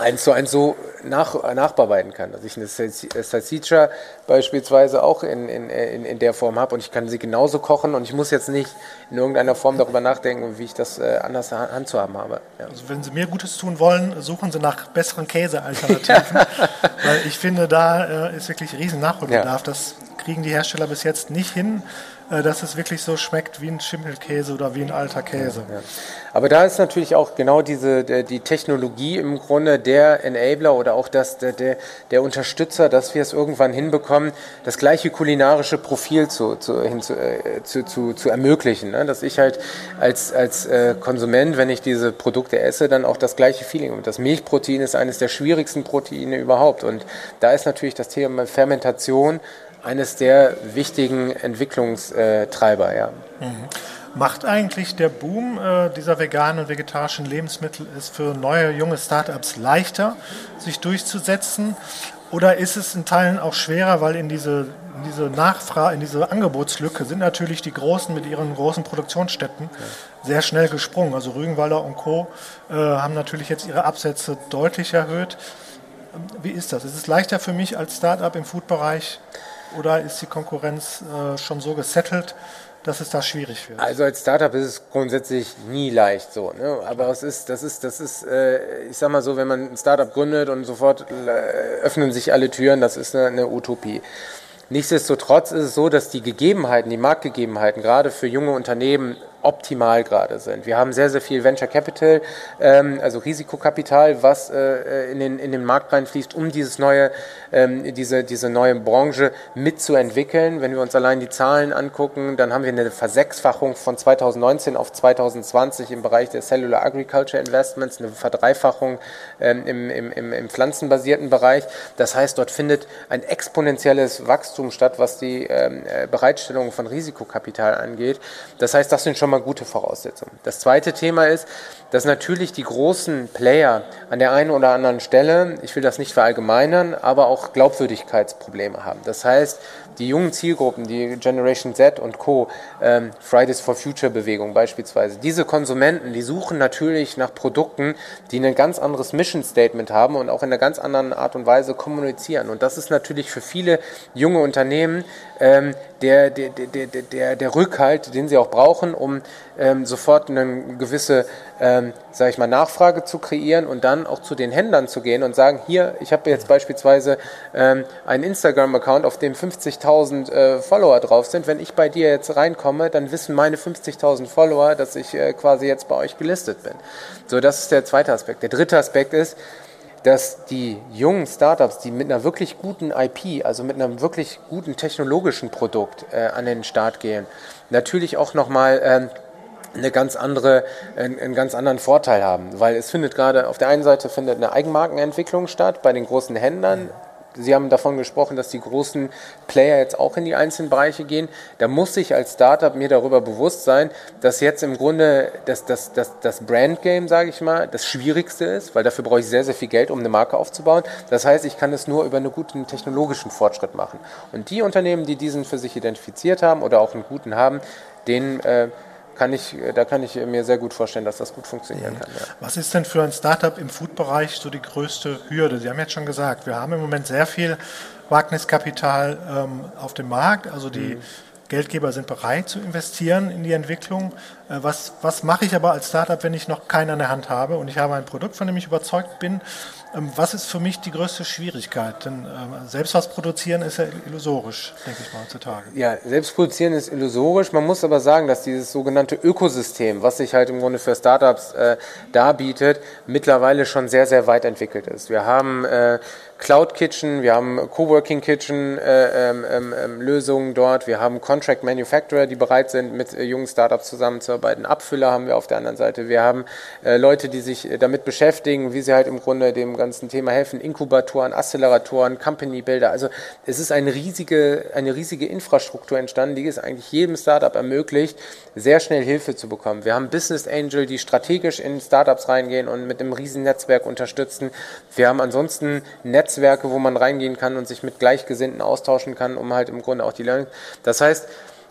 eins zu eins so nach, nachbearbeiten kann. Dass ich eine Salsiccia beispielsweise auch in, in, in, in der Form habe und ich kann sie genauso kochen und ich muss jetzt nicht in irgendeiner Form darüber nachdenken, wie ich das äh, anders handzuhaben habe. Ja. Also wenn Sie mir Gutes tun wollen, suchen Sie nach besseren Käsealternativen, (laughs) weil ich finde, da äh, ist wirklich riesen Nachholbedarf. Ja. Das kriegen die Hersteller bis jetzt nicht hin. Äh, dass es wirklich so schmeckt wie ein Schimmelkäse oder wie ein alter Käse. Ja, ja. Aber da ist natürlich auch genau diese die Technologie im Grunde der Enabler oder auch das, der, der, der Unterstützer, dass wir es irgendwann hinbekommen, das gleiche kulinarische Profil zu, zu, hin, zu, äh, zu, zu, zu ermöglichen. Ne? Dass ich halt als, als äh, Konsument, wenn ich diese Produkte esse, dann auch das gleiche Feeling. Und das Milchprotein ist eines der schwierigsten Proteine überhaupt. Und da ist natürlich das Thema Fermentation eines der wichtigen Entwicklungstreiber, ja. Mhm. Macht eigentlich der Boom äh, dieser veganen und vegetarischen Lebensmittel es für neue junge Startups leichter, sich durchzusetzen? Oder ist es in Teilen auch schwerer, weil in diese, in diese Nachfrage, in diese Angebotslücke sind natürlich die Großen mit ihren großen Produktionsstätten ja. sehr schnell gesprungen. Also Rügenwalder und Co. Äh, haben natürlich jetzt ihre Absätze deutlich erhöht. Wie ist das? Ist es leichter für mich als Startup im Food-Bereich? Oder ist die Konkurrenz äh, schon so gesettelt, dass es da schwierig wird? Also als Startup ist es grundsätzlich nie leicht so. Ne? Aber es ist, das ist, das ist, äh, ich sag mal so, wenn man ein Startup gründet und sofort äh, öffnen sich alle Türen, das ist eine, eine Utopie. Nichtsdestotrotz ist es so, dass die Gegebenheiten, die Marktgegebenheiten gerade für junge Unternehmen optimal gerade sind. Wir haben sehr, sehr viel Venture Capital, ähm, also Risikokapital, was äh, in, den, in den Markt reinfließt, um dieses neue, ähm, diese, diese neue Branche mitzuentwickeln. Wenn wir uns allein die Zahlen angucken, dann haben wir eine Versechsfachung von 2019 auf 2020 im Bereich der Cellular Agriculture Investments, eine Verdreifachung ähm, im, im, im pflanzenbasierten Bereich. Das heißt, dort findet ein exponentielles Wachstum statt, was die ähm, äh, Bereitstellung von Risikokapital angeht. Das heißt, das sind schon schon mal gute Voraussetzungen. Das zweite Thema ist, dass natürlich die großen Player an der einen oder anderen Stelle, ich will das nicht verallgemeinern, aber auch Glaubwürdigkeitsprobleme haben. Das heißt, die jungen Zielgruppen, die Generation Z und Co., ähm, Fridays for Future Bewegung beispielsweise, diese Konsumenten, die suchen natürlich nach Produkten, die ein ganz anderes Mission Statement haben und auch in einer ganz anderen Art und Weise kommunizieren. Und das ist natürlich für viele junge Unternehmen ähm, der, der, der, der, der Rückhalt, den sie auch brauchen, um ähm, sofort eine gewisse, ähm, sage ich mal, Nachfrage zu kreieren und dann auch zu den Händlern zu gehen und sagen, hier, ich habe jetzt beispielsweise ähm, einen Instagram-Account, auf dem 50.000 äh, Follower drauf sind. Wenn ich bei dir jetzt reinkomme, dann wissen meine 50.000 Follower, dass ich äh, quasi jetzt bei euch gelistet bin. So, das ist der zweite Aspekt. Der dritte Aspekt ist, dass die jungen Startups, die mit einer wirklich guten IP, also mit einem wirklich guten technologischen Produkt äh, an den Start gehen, natürlich auch nochmal ähm, eine ganz andere, einen, einen ganz anderen Vorteil haben, weil es findet gerade auf der einen Seite findet eine Eigenmarkenentwicklung statt bei den großen Händlern. Sie haben davon gesprochen, dass die großen Player jetzt auch in die einzelnen Bereiche gehen. Da muss ich als Startup mir darüber bewusst sein, dass jetzt im Grunde das, das, das, das Brand-Game, sage ich mal, das Schwierigste ist, weil dafür brauche ich sehr, sehr viel Geld, um eine Marke aufzubauen. Das heißt, ich kann es nur über einen guten technologischen Fortschritt machen. Und die Unternehmen, die diesen für sich identifiziert haben oder auch einen guten haben, denen äh, kann ich, da kann ich mir sehr gut vorstellen, dass das gut funktionieren kann. Ja. Was ist denn für ein Startup im Food-Bereich so die größte Hürde? Sie haben jetzt schon gesagt, wir haben im Moment sehr viel Wagniskapital ähm, auf dem Markt, also die mhm. Geldgeber sind bereit zu investieren in die Entwicklung. Äh, was, was mache ich aber als Startup, wenn ich noch keinen an der Hand habe und ich habe ein Produkt, von dem ich überzeugt bin? Ähm, was ist für mich die größte Schwierigkeit? Denn ähm, selbst was produzieren ist ja illusorisch, denke ich mal heutzutage. Ja, selbst produzieren ist illusorisch. Man muss aber sagen, dass dieses sogenannte Ökosystem, was sich halt im Grunde für Startups äh, darbietet, mittlerweile schon sehr, sehr weit entwickelt ist. Wir haben äh, Cloud Kitchen, wir haben Coworking Kitchen äh, ähm, ähm, ähm, Lösungen dort, wir haben Contract Manufacturer, die bereit sind, mit äh, jungen Startups zusammenzuarbeiten. Abfüller haben wir auf der anderen Seite. Wir haben äh, Leute, die sich äh, damit beschäftigen, wie sie halt im Grunde dem ganzen Thema helfen, Inkubatoren, Acceleratoren, Company Builder. Also es ist eine riesige, eine riesige Infrastruktur entstanden, die es eigentlich jedem Startup ermöglicht, sehr schnell Hilfe zu bekommen. Wir haben Business Angel, die strategisch in Startups reingehen und mit einem riesen Netzwerk unterstützen. Wir haben ansonsten Netz Netzwerke, wo man reingehen kann und sich mit Gleichgesinnten austauschen kann, um halt im Grunde auch die Learning. Das heißt,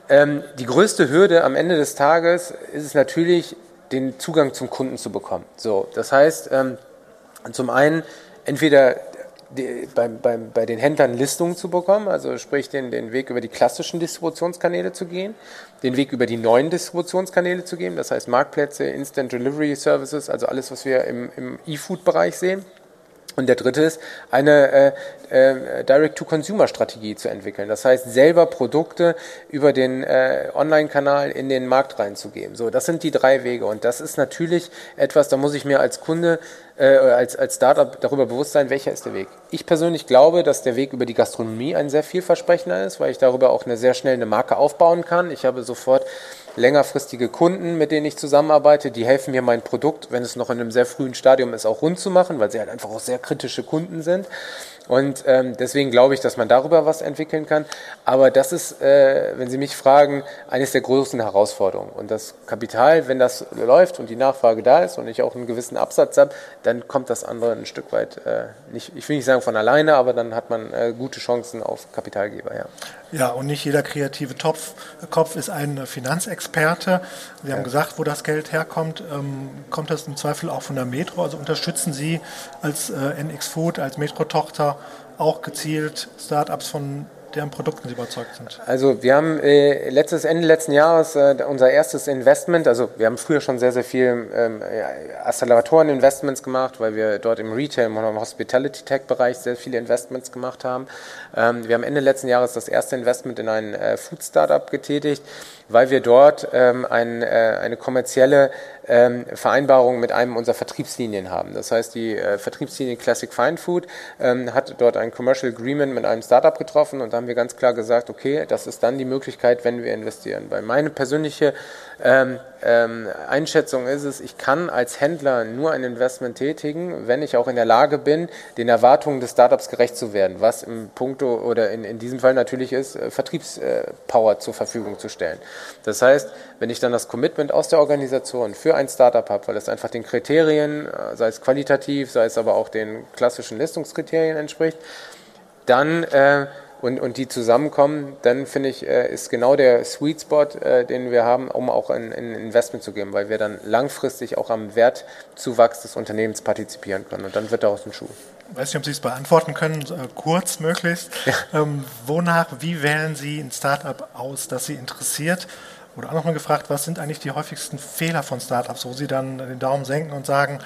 ähm, die größte Hürde am Ende des Tages ist es natürlich, den Zugang zum Kunden zu bekommen. So, das heißt, ähm, zum einen entweder die, bei, bei, bei den Händlern Listungen zu bekommen, also sprich den, den Weg über die klassischen Distributionskanäle zu gehen, den Weg über die neuen Distributionskanäle zu gehen, das heißt Marktplätze, Instant Delivery Services, also alles, was wir im, im E-Food-Bereich sehen. Und der dritte ist, eine äh, äh, Direct-to-Consumer-Strategie zu entwickeln. Das heißt, selber Produkte über den äh, Online-Kanal in den Markt reinzugeben. So, das sind die drei Wege. Und das ist natürlich etwas, da muss ich mir als Kunde, äh, als, als Startup darüber bewusst sein, welcher ist der Weg. Ich persönlich glaube, dass der Weg über die Gastronomie ein sehr vielversprechender ist, weil ich darüber auch eine sehr schnell eine Marke aufbauen kann. Ich habe sofort längerfristige Kunden, mit denen ich zusammenarbeite, die helfen mir mein Produkt, wenn es noch in einem sehr frühen Stadium ist, auch rund zu machen, weil sie halt einfach auch sehr kritische Kunden sind. Und ähm, deswegen glaube ich, dass man darüber was entwickeln kann. Aber das ist, äh, wenn Sie mich fragen, eines der größten Herausforderungen. Und das Kapital, wenn das läuft und die Nachfrage da ist und ich auch einen gewissen Absatz habe, dann kommt das andere ein Stück weit, äh, nicht, ich will nicht sagen von alleine, aber dann hat man äh, gute Chancen auf Kapitalgeber. Ja. Ja, und nicht jeder kreative Topf, Kopf ist ein Finanzexperte. Sie haben ja. gesagt, wo das Geld herkommt. Ähm, kommt das im Zweifel auch von der Metro? Also unterstützen Sie als äh, NX Food, als Metro-Tochter auch gezielt Startups von deren Produkten Sie überzeugt sind? Also wir haben äh, letztes Ende letzten Jahres äh, unser erstes Investment, also wir haben früher schon sehr, sehr viel ähm, Acceleratoren-Investments gemacht, weil wir dort im Retail und im Hospitality-Tech-Bereich sehr viele Investments gemacht haben. Ähm, wir haben Ende letzten Jahres das erste Investment in ein äh, Food-Startup getätigt weil wir dort ähm, ein, äh, eine kommerzielle ähm, Vereinbarung mit einem unserer Vertriebslinien haben. Das heißt, die äh, Vertriebslinie Classic Fine Food ähm, hat dort ein Commercial Agreement mit einem Startup getroffen und da haben wir ganz klar gesagt, okay, das ist dann die Möglichkeit, wenn wir investieren. Weil meine persönliche ähm, ähm, Einschätzung ist es, ich kann als Händler nur ein Investment tätigen, wenn ich auch in der Lage bin, den Erwartungen des Startups gerecht zu werden, was im Punkto oder in, in diesem Fall natürlich ist, äh, Vertriebspower äh, zur Verfügung zu stellen. Das heißt, wenn ich dann das Commitment aus der Organisation für ein Startup habe, weil es einfach den Kriterien, äh, sei es qualitativ, sei es aber auch den klassischen Listungskriterien entspricht, dann und, und die zusammenkommen, dann finde ich, äh, ist genau der Sweet Spot, äh, den wir haben, um auch ein, ein Investment zu geben, weil wir dann langfristig auch am Wertzuwachs des Unternehmens partizipieren können. Und dann wird daraus ein Schuh. Ich weiß nicht, ob Sie es beantworten können, äh, kurz möglichst. Ja. Ähm, wonach, wie wählen Sie ein Startup aus, das Sie interessiert? Oder auch nochmal gefragt, was sind eigentlich die häufigsten Fehler von Startups, wo Sie dann den Daumen senken und sagen,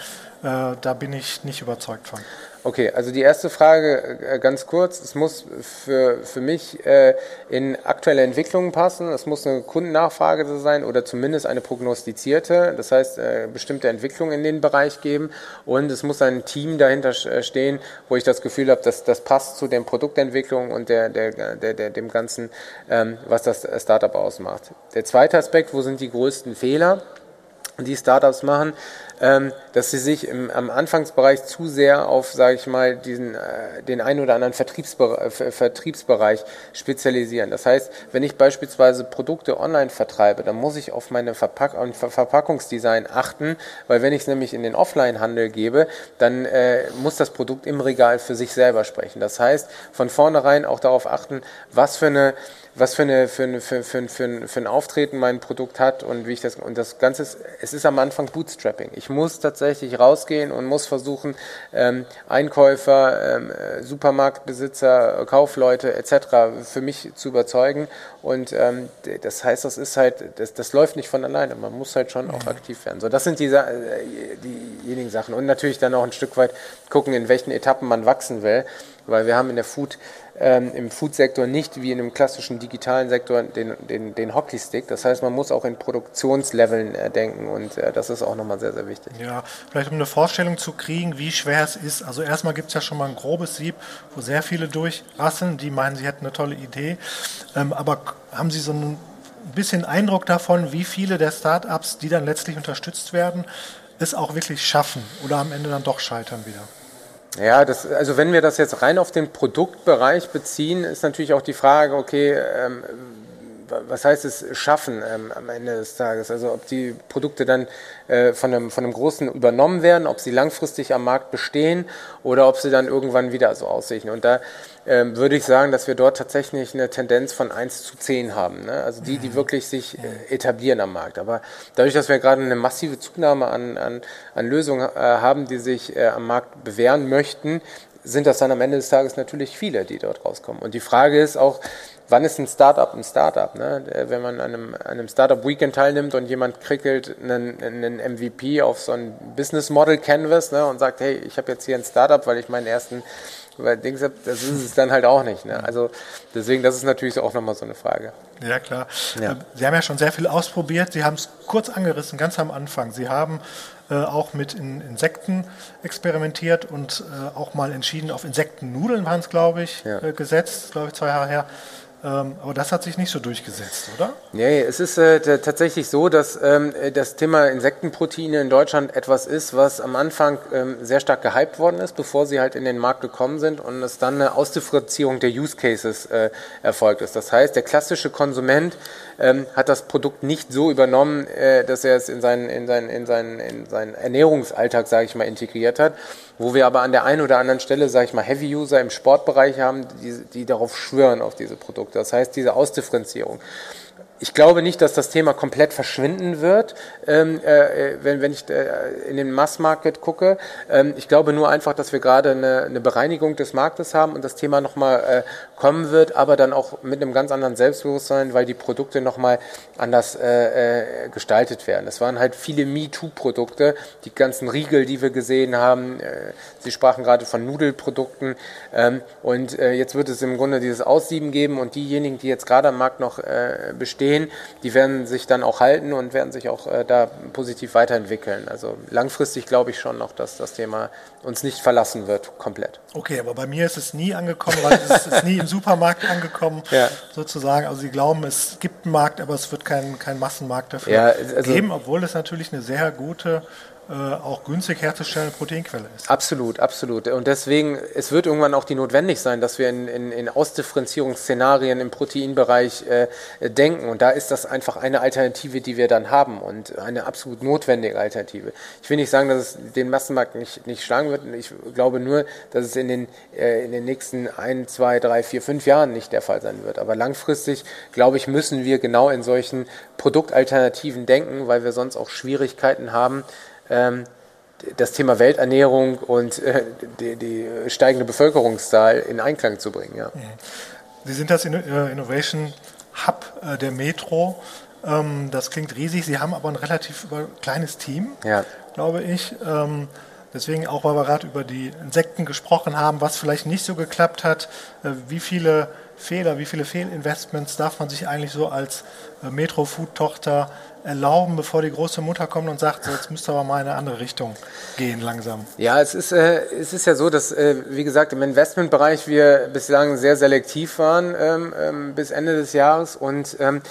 äh, da bin ich nicht überzeugt von? Okay, also die erste Frage äh, ganz kurz. Es muss für, für mich äh, in aktuelle Entwicklungen passen. Es muss eine Kundennachfrage sein oder zumindest eine prognostizierte. Das heißt, äh, bestimmte Entwicklungen in den Bereich geben. Und es muss ein Team dahinter äh, stehen, wo ich das Gefühl habe, dass das passt zu den Produktentwicklungen und der, der, der, der, dem Ganzen, ähm, was das Startup ausmacht. Der zweite Aspekt, wo sind die größten Fehler? Die Startups machen, ähm, dass sie sich im, am Anfangsbereich zu sehr auf, sage ich mal, diesen, äh, den einen oder anderen Vertriebsbereich, äh, Vertriebsbereich spezialisieren. Das heißt, wenn ich beispielsweise Produkte online vertreibe, dann muss ich auf meine Verpack Ver Verpackungsdesign achten, weil wenn ich es nämlich in den Offline-Handel gebe, dann äh, muss das Produkt im Regal für sich selber sprechen. Das heißt, von vornherein auch darauf achten, was für eine was für, eine, für, eine, für, für, für, für ein Auftreten mein Produkt hat und wie ich das und das Ganze ist, es ist am Anfang Bootstrapping. Ich muss tatsächlich rausgehen und muss versuchen, ähm, Einkäufer, ähm, Supermarktbesitzer, Kaufleute etc. für mich zu überzeugen und ähm, das heißt, das ist halt, das, das läuft nicht von alleine. Man muss halt schon auch aktiv werden. So, das sind die, äh, diejenigen Sachen und natürlich dann auch ein Stück weit gucken, in welchen Etappen man wachsen will, weil wir haben in der Food ähm, im Food-Sektor nicht wie in einem klassischen digitalen Sektor den, den, den Hockeystick. Das heißt, man muss auch in Produktionsleveln äh, denken und äh, das ist auch nochmal sehr, sehr wichtig. Ja, vielleicht um eine Vorstellung zu kriegen, wie schwer es ist. Also erstmal gibt es ja schon mal ein grobes Sieb, wo sehr viele durchrasseln, die meinen, sie hätten eine tolle Idee. Ähm, aber haben Sie so ein bisschen Eindruck davon, wie viele der Startups, die dann letztlich unterstützt werden, es auch wirklich schaffen oder am Ende dann doch scheitern wieder? Ja, das, also wenn wir das jetzt rein auf den Produktbereich beziehen, ist natürlich auch die Frage, okay, ähm, was heißt es schaffen ähm, am Ende des Tages? Also ob die Produkte dann äh, von, einem, von einem Großen übernommen werden, ob sie langfristig am Markt bestehen oder ob sie dann irgendwann wieder so aussehen. Und da ähm, würde ich sagen, dass wir dort tatsächlich eine Tendenz von 1 zu 10 haben. Ne? Also die, die mhm. wirklich sich äh, etablieren am Markt. Aber dadurch, dass wir gerade eine massive Zunahme an, an, an Lösungen äh, haben, die sich äh, am Markt bewähren möchten, sind das dann am Ende des Tages natürlich viele, die dort rauskommen. Und die Frage ist auch, wann ist ein Startup ein Startup? Ne? Wenn man an einem, an einem Startup Weekend teilnimmt und jemand krickelt einen, einen MVP auf so ein Business Model Canvas ne, und sagt, hey, ich habe jetzt hier ein Startup, weil ich meinen ersten weil Dings habe, das ist es dann halt auch nicht. Ne? Also deswegen, das ist natürlich auch nochmal so eine Frage. Ja, klar. Ja. Sie haben ja schon sehr viel ausprobiert. Sie haben es kurz angerissen, ganz am Anfang. Sie haben äh, auch mit in Insekten experimentiert und äh, auch mal entschieden, auf Insektennudeln waren es, glaube ich, ja. äh, gesetzt, glaube ich, zwei Jahre her. Ähm, aber das hat sich nicht so durchgesetzt, oder? Nee, es ist äh, tatsächlich so, dass ähm, das Thema Insektenproteine in Deutschland etwas ist, was am Anfang ähm, sehr stark gehypt worden ist, bevor sie halt in den Markt gekommen sind und es dann eine Ausdifferenzierung der Use Cases äh, erfolgt ist. Das heißt, der klassische Konsument ähm, hat das Produkt nicht so übernommen, äh, dass er es in seinen, in seinen, in seinen, in seinen Ernährungsalltag, sage ich mal, integriert hat. Wo wir aber an der einen oder anderen Stelle, sage ich mal, Heavy-User im Sportbereich haben, die, die darauf schwören, auf diese Produkte. Das heißt, diese Ausdifferenzierung. Ich glaube nicht, dass das Thema komplett verschwinden wird, ähm, äh, wenn, wenn ich äh, in den Mass-Market gucke. Ähm, ich glaube nur einfach, dass wir gerade eine, eine Bereinigung des Marktes haben und das Thema nochmal äh, kommen wird, aber dann auch mit einem ganz anderen Selbstbewusstsein, weil die Produkte nochmal anders äh, äh, gestaltet werden. Es waren halt viele MeToo-Produkte, die ganzen Riegel, die wir gesehen haben. Äh, Sie sprachen gerade von Nudelprodukten ähm, und äh, jetzt wird es im Grunde dieses Aussieben geben und diejenigen, die jetzt gerade am Markt noch bestehen, stehen, die werden sich dann auch halten und werden sich auch äh, da positiv weiterentwickeln. Also langfristig glaube ich schon noch, dass das Thema uns nicht verlassen wird, komplett. Okay, aber bei mir ist es nie angekommen, weil es ist nie im Supermarkt angekommen, ja. sozusagen. Also Sie glauben, es gibt einen Markt, aber es wird keinen kein Massenmarkt dafür ja, also, geben, obwohl es natürlich eine sehr gute auch günstig herzustellende Proteinquelle ist. Absolut, absolut. Und deswegen, es wird irgendwann auch die notwendig sein, dass wir in, in, in Ausdifferenzierungsszenarien im Proteinbereich äh, denken. Und da ist das einfach eine Alternative, die wir dann haben und eine absolut notwendige Alternative. Ich will nicht sagen, dass es den Massenmarkt nicht, nicht schlagen wird. Ich glaube nur, dass es in den, äh, in den nächsten ein, zwei, drei, vier, fünf Jahren nicht der Fall sein wird. Aber langfristig, glaube ich, müssen wir genau in solchen Produktalternativen denken, weil wir sonst auch Schwierigkeiten haben, das Thema Welternährung und äh, die, die, steigende Bevölkerungszahl in Einklang zu bringen. Ja. Sie sind das äh, Innovation Hub äh, der Metro. Ähm, das klingt riesig. Sie haben aber ein relativ kleines Team, ja. glaube ich. Deswegen auch, weil wir gerade über die Insekten gesprochen haben, was vielleicht nicht so geklappt hat. Wie viele Fehler, wie viele Fehlinvestments darf man sich eigentlich so als Metro-Food-Tochter erlauben, bevor die große Mutter kommt und sagt, so, jetzt müsst ihr aber mal in eine andere Richtung gehen langsam? Ja, es ist, äh, es ist ja so, dass, äh, wie gesagt, im Investmentbereich wir bislang sehr selektiv waren ähm, ähm, bis Ende des Jahres und ähm,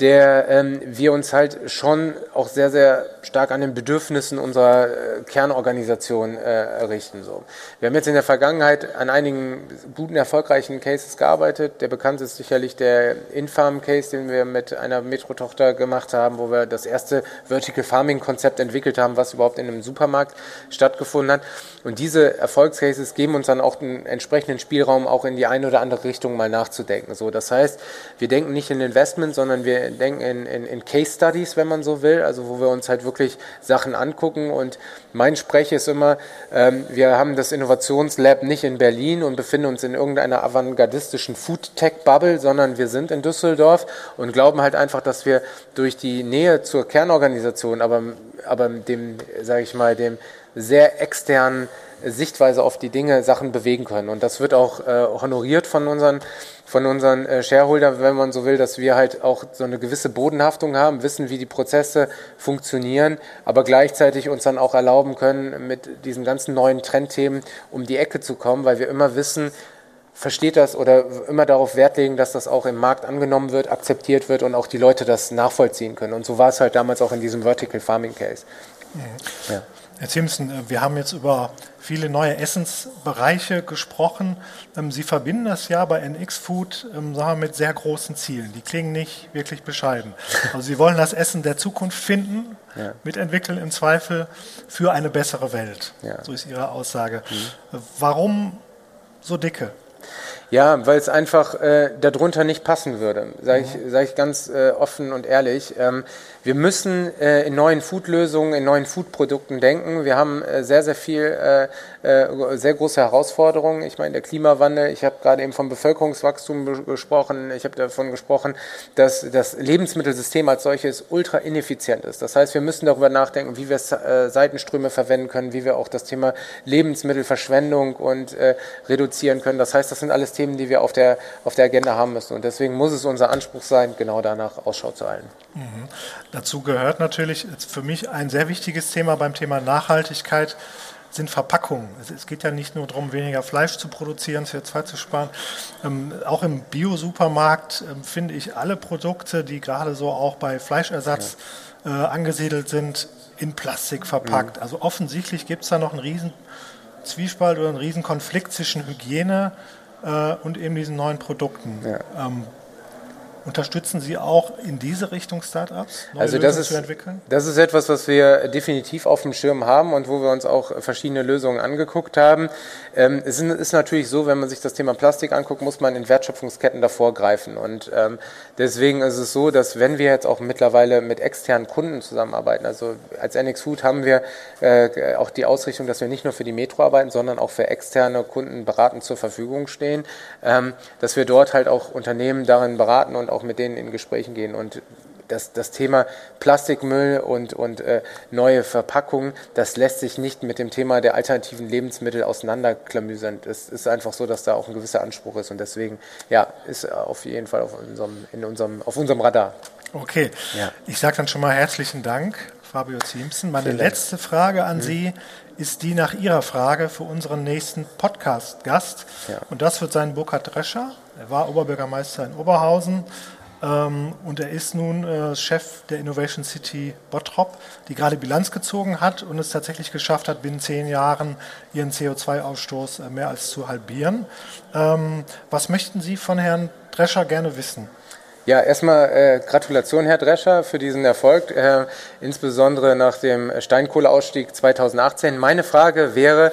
der ähm, wir uns halt schon auch sehr, sehr stark an den Bedürfnissen unserer äh, Kernorganisation äh, richten. So. Wir haben jetzt in der Vergangenheit an einigen guten, erfolgreichen Cases gearbeitet. Der bekannteste ist sicherlich der Infarm-Case, den wir mit einer Metro-Tochter gemacht haben, wo wir das erste Vertical Farming-Konzept entwickelt haben, was überhaupt in einem Supermarkt stattgefunden hat. Und diese Erfolgscases geben uns dann auch einen entsprechenden Spielraum, auch in die eine oder andere Richtung mal nachzudenken. So, das heißt, wir denken nicht in Investment, sondern wir in, in, in Case Studies, wenn man so will, also wo wir uns halt wirklich Sachen angucken. Und mein Sprech ist immer, ähm, wir haben das Innovationslab nicht in Berlin und befinden uns in irgendeiner avantgardistischen Food-Tech-Bubble, sondern wir sind in Düsseldorf und glauben halt einfach, dass wir durch die Nähe zur Kernorganisation, aber, aber dem, sage ich mal, dem sehr externen Sichtweise auf die Dinge Sachen bewegen können. Und das wird auch äh, honoriert von unseren von unseren äh, Shareholder, wenn man so will, dass wir halt auch so eine gewisse Bodenhaftung haben, wissen, wie die Prozesse funktionieren, aber gleichzeitig uns dann auch erlauben können, mit diesen ganzen neuen Trendthemen um die Ecke zu kommen, weil wir immer wissen, versteht das oder immer darauf Wert legen, dass das auch im Markt angenommen wird, akzeptiert wird und auch die Leute das nachvollziehen können. Und so war es halt damals auch in diesem Vertical Farming Case. Mhm. Ja. Herr Simpson, äh, wir haben jetzt über viele neue Essensbereiche gesprochen. Ähm, Sie verbinden das ja bei NX Food ähm, sagen wir, mit sehr großen Zielen. Die klingen nicht wirklich bescheiden. Also Sie wollen das Essen der Zukunft finden, ja. mitentwickeln im Zweifel für eine bessere Welt. Ja. So ist Ihre Aussage. Mhm. Warum so dicke? Ja, weil es einfach äh, darunter nicht passen würde, sage ich, sag ich ganz äh, offen und ehrlich. Ähm, wir müssen äh, in neuen Foodlösungen, in neuen Foodprodukten denken. Wir haben äh, sehr, sehr viel, äh, äh, sehr große Herausforderungen. Ich meine, der Klimawandel, ich habe gerade eben vom Bevölkerungswachstum gesprochen, ich habe davon gesprochen, dass das Lebensmittelsystem als solches ultra ineffizient ist. Das heißt, wir müssen darüber nachdenken, wie wir äh, Seitenströme verwenden können, wie wir auch das Thema Lebensmittelverschwendung und äh, reduzieren können. Das heißt, das sind alles Themen, die wir auf der, auf der Agenda haben müssen. Und deswegen muss es unser Anspruch sein, genau danach Ausschau zu halten. Mhm. Dazu gehört natürlich für mich ein sehr wichtiges Thema beim Thema Nachhaltigkeit sind Verpackungen. Es, geht ja nicht nur darum, weniger Fleisch zu produzieren, CO2 zu sparen. Ähm, auch im Bio-Supermarkt ähm, finde ich alle Produkte, die gerade so auch bei Fleischersatz äh, angesiedelt sind, in Plastik verpackt. Mhm. Also offensichtlich gibt es da noch einen riesen Zwiespalt oder einen riesen Konflikt zwischen Hygiene äh, und eben diesen neuen Produkten. Ja. Ähm, Unterstützen Sie auch in diese Richtung Startups, neue also das ist, zu entwickeln? Das ist etwas, was wir definitiv auf dem Schirm haben und wo wir uns auch verschiedene Lösungen angeguckt haben. Ähm, es ist natürlich so, wenn man sich das Thema Plastik anguckt, muss man in Wertschöpfungsketten davor greifen. Und ähm, deswegen ist es so, dass wenn wir jetzt auch mittlerweile mit externen Kunden zusammenarbeiten, also als NX Food haben wir äh, auch die Ausrichtung, dass wir nicht nur für die Metro arbeiten, sondern auch für externe Kunden beratend zur Verfügung stehen, ähm, dass wir dort halt auch Unternehmen darin beraten und auch mit denen in Gesprächen gehen. Und das, das Thema Plastikmüll und, und äh, neue Verpackungen, das lässt sich nicht mit dem Thema der alternativen Lebensmittel auseinanderklamüsern. Es ist einfach so, dass da auch ein gewisser Anspruch ist und deswegen, ja, ist auf jeden Fall auf unserem, in unserem, auf unserem Radar. Okay, ja. ich sage dann schon mal herzlichen Dank, Fabio Ziemsen. Meine letzte Frage an mhm. Sie ist die nach Ihrer Frage für unseren nächsten Podcast-Gast. Ja. Und das wird sein Burkhard Drescher. Er war Oberbürgermeister in Oberhausen, Ähm, und er ist nun äh, Chef der Innovation City Bottrop, die gerade Bilanz gezogen hat und es tatsächlich geschafft hat, binnen zehn Jahren ihren CO2-Ausstoß äh, mehr als zu halbieren. Ähm, was möchten Sie von Herrn Drescher gerne wissen? Ja, erstmal äh, Gratulation, Herr Drescher, für diesen Erfolg, äh, insbesondere nach dem Steinkohleausstieg 2018. Meine Frage wäre,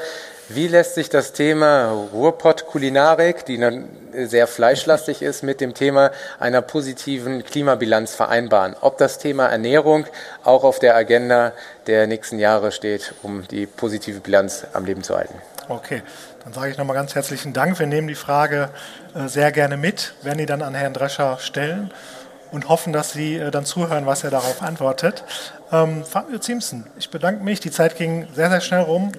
wie lässt sich das Thema Ruhrpott-Kulinarik, die sehr fleischlastig ist, mit dem Thema einer positiven Klimabilanz vereinbaren? Ob das Thema Ernährung auch auf der Agenda der nächsten Jahre steht, um die positive Bilanz am Leben zu halten? Okay, dann sage ich nochmal ganz herzlichen Dank. Wir nehmen die Frage äh, sehr gerne mit, werden die dann an Herrn Drescher stellen und hoffen, dass Sie äh, dann zuhören, was er darauf antwortet. Ähm, Fabio Ziemsen, ich bedanke mich. Die Zeit ging sehr, sehr schnell rum.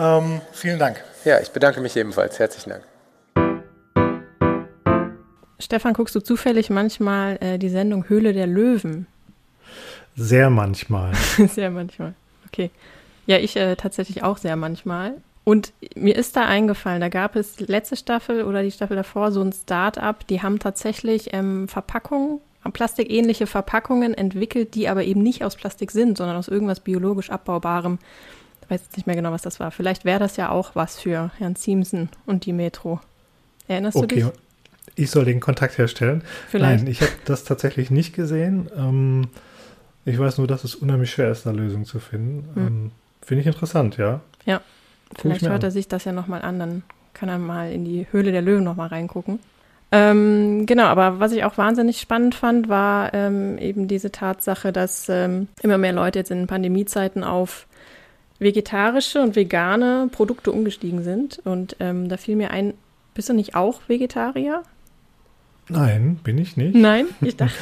Ähm, vielen Dank. Ja, ich bedanke mich ebenfalls. Herzlichen Dank. Stefan, guckst du zufällig manchmal äh, die Sendung Höhle der Löwen? Sehr manchmal. (laughs) sehr manchmal. Okay. Ja, ich äh, tatsächlich auch sehr manchmal. Und mir ist da eingefallen, da gab es letzte Staffel oder die Staffel davor so ein Start-up, die haben tatsächlich ähm, Verpackungen, plastikähnliche Verpackungen entwickelt, die aber eben nicht aus Plastik sind, sondern aus irgendwas biologisch abbaubarem weiß jetzt nicht mehr genau, was das war. Vielleicht wäre das ja auch was für Herrn Ziemsen und die Metro. Erinnerst okay. du dich? Ich soll den Kontakt herstellen. Vielleicht. Nein, ich habe das tatsächlich nicht gesehen. Ähm, ich weiß nur, dass es unheimlich schwer ist, eine Lösung zu finden. Hm. Ähm, Finde ich interessant, ja. Ja, vielleicht hört er sich das ja nochmal an, dann kann er mal in die Höhle der Löwen nochmal reingucken. Ähm, genau, aber was ich auch wahnsinnig spannend fand, war ähm, eben diese Tatsache, dass ähm, immer mehr Leute jetzt in Pandemiezeiten auf vegetarische und vegane Produkte umgestiegen sind. Und ähm, da fiel mir ein, bist du nicht auch Vegetarier? Nein, bin ich nicht. Nein, ich (laughs) dachte.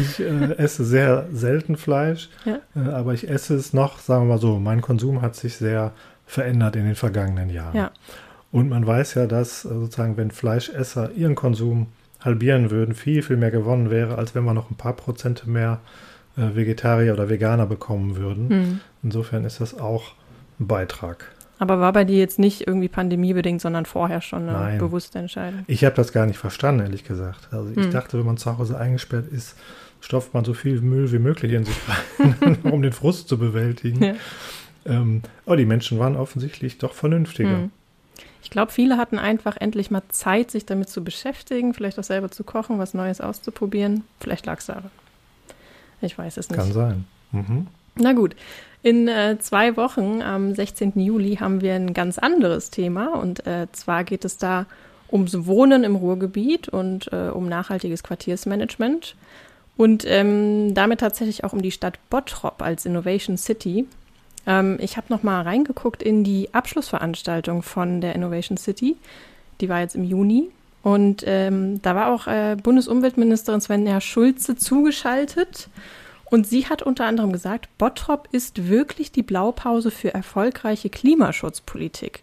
ich äh, esse sehr selten Fleisch, ja. äh, aber ich esse es noch, sagen wir mal so, mein Konsum hat sich sehr verändert in den vergangenen Jahren. Ja. Und man weiß ja, dass äh, sozusagen, wenn Fleischesser ihren Konsum halbieren würden, viel, viel mehr gewonnen wäre, als wenn man noch ein paar Prozente mehr äh, Vegetarier oder Veganer bekommen würden. Mhm. Insofern ist das auch ein Beitrag. Aber war bei dir jetzt nicht irgendwie pandemiebedingt, sondern vorher schon eine Nein. bewusste Entscheidung? Ich habe das gar nicht verstanden, ehrlich gesagt. Also ich hm. dachte, wenn man zu Hause eingesperrt ist, stopft man so viel Müll wie möglich in sich rein, (laughs) um den Frust zu bewältigen. Ja. Ähm, aber die Menschen waren offensichtlich doch vernünftiger. Hm. Ich glaube, viele hatten einfach endlich mal Zeit, sich damit zu beschäftigen, vielleicht auch selber zu kochen, was Neues auszuprobieren. Vielleicht lag es daran. Ich weiß es nicht. Kann sein. Mhm. Na gut. In äh, zwei Wochen, am 16. Juli, haben wir ein ganz anderes Thema. Und äh, zwar geht es da ums Wohnen im Ruhrgebiet und äh, um nachhaltiges Quartiersmanagement. Und ähm, damit tatsächlich auch um die Stadt Bottrop als Innovation City. Ähm, ich habe noch mal reingeguckt in die Abschlussveranstaltung von der Innovation City. Die war jetzt im Juni. Und ähm, da war auch äh, Bundesumweltministerin Svenja Schulze zugeschaltet. Und sie hat unter anderem gesagt, Bottrop ist wirklich die Blaupause für erfolgreiche Klimaschutzpolitik.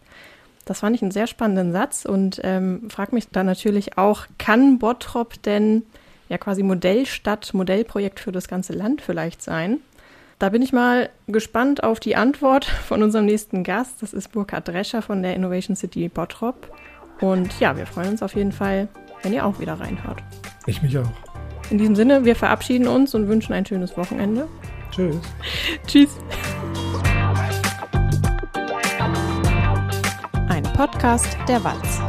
Das fand ich einen sehr spannenden Satz und ähm, frage mich dann natürlich auch, kann Bottrop denn ja quasi Modellstadt, Modellprojekt für das ganze Land vielleicht sein? Da bin ich mal gespannt auf die Antwort von unserem nächsten Gast. Das ist Burkhard Drescher von der Innovation City Bottrop. Und ja, wir freuen uns auf jeden Fall, wenn ihr auch wieder reinhört. Ich mich auch. In diesem Sinne, wir verabschieden uns und wünschen ein schönes Wochenende. Tschüss. (laughs) Tschüss. Ein Podcast der Walz.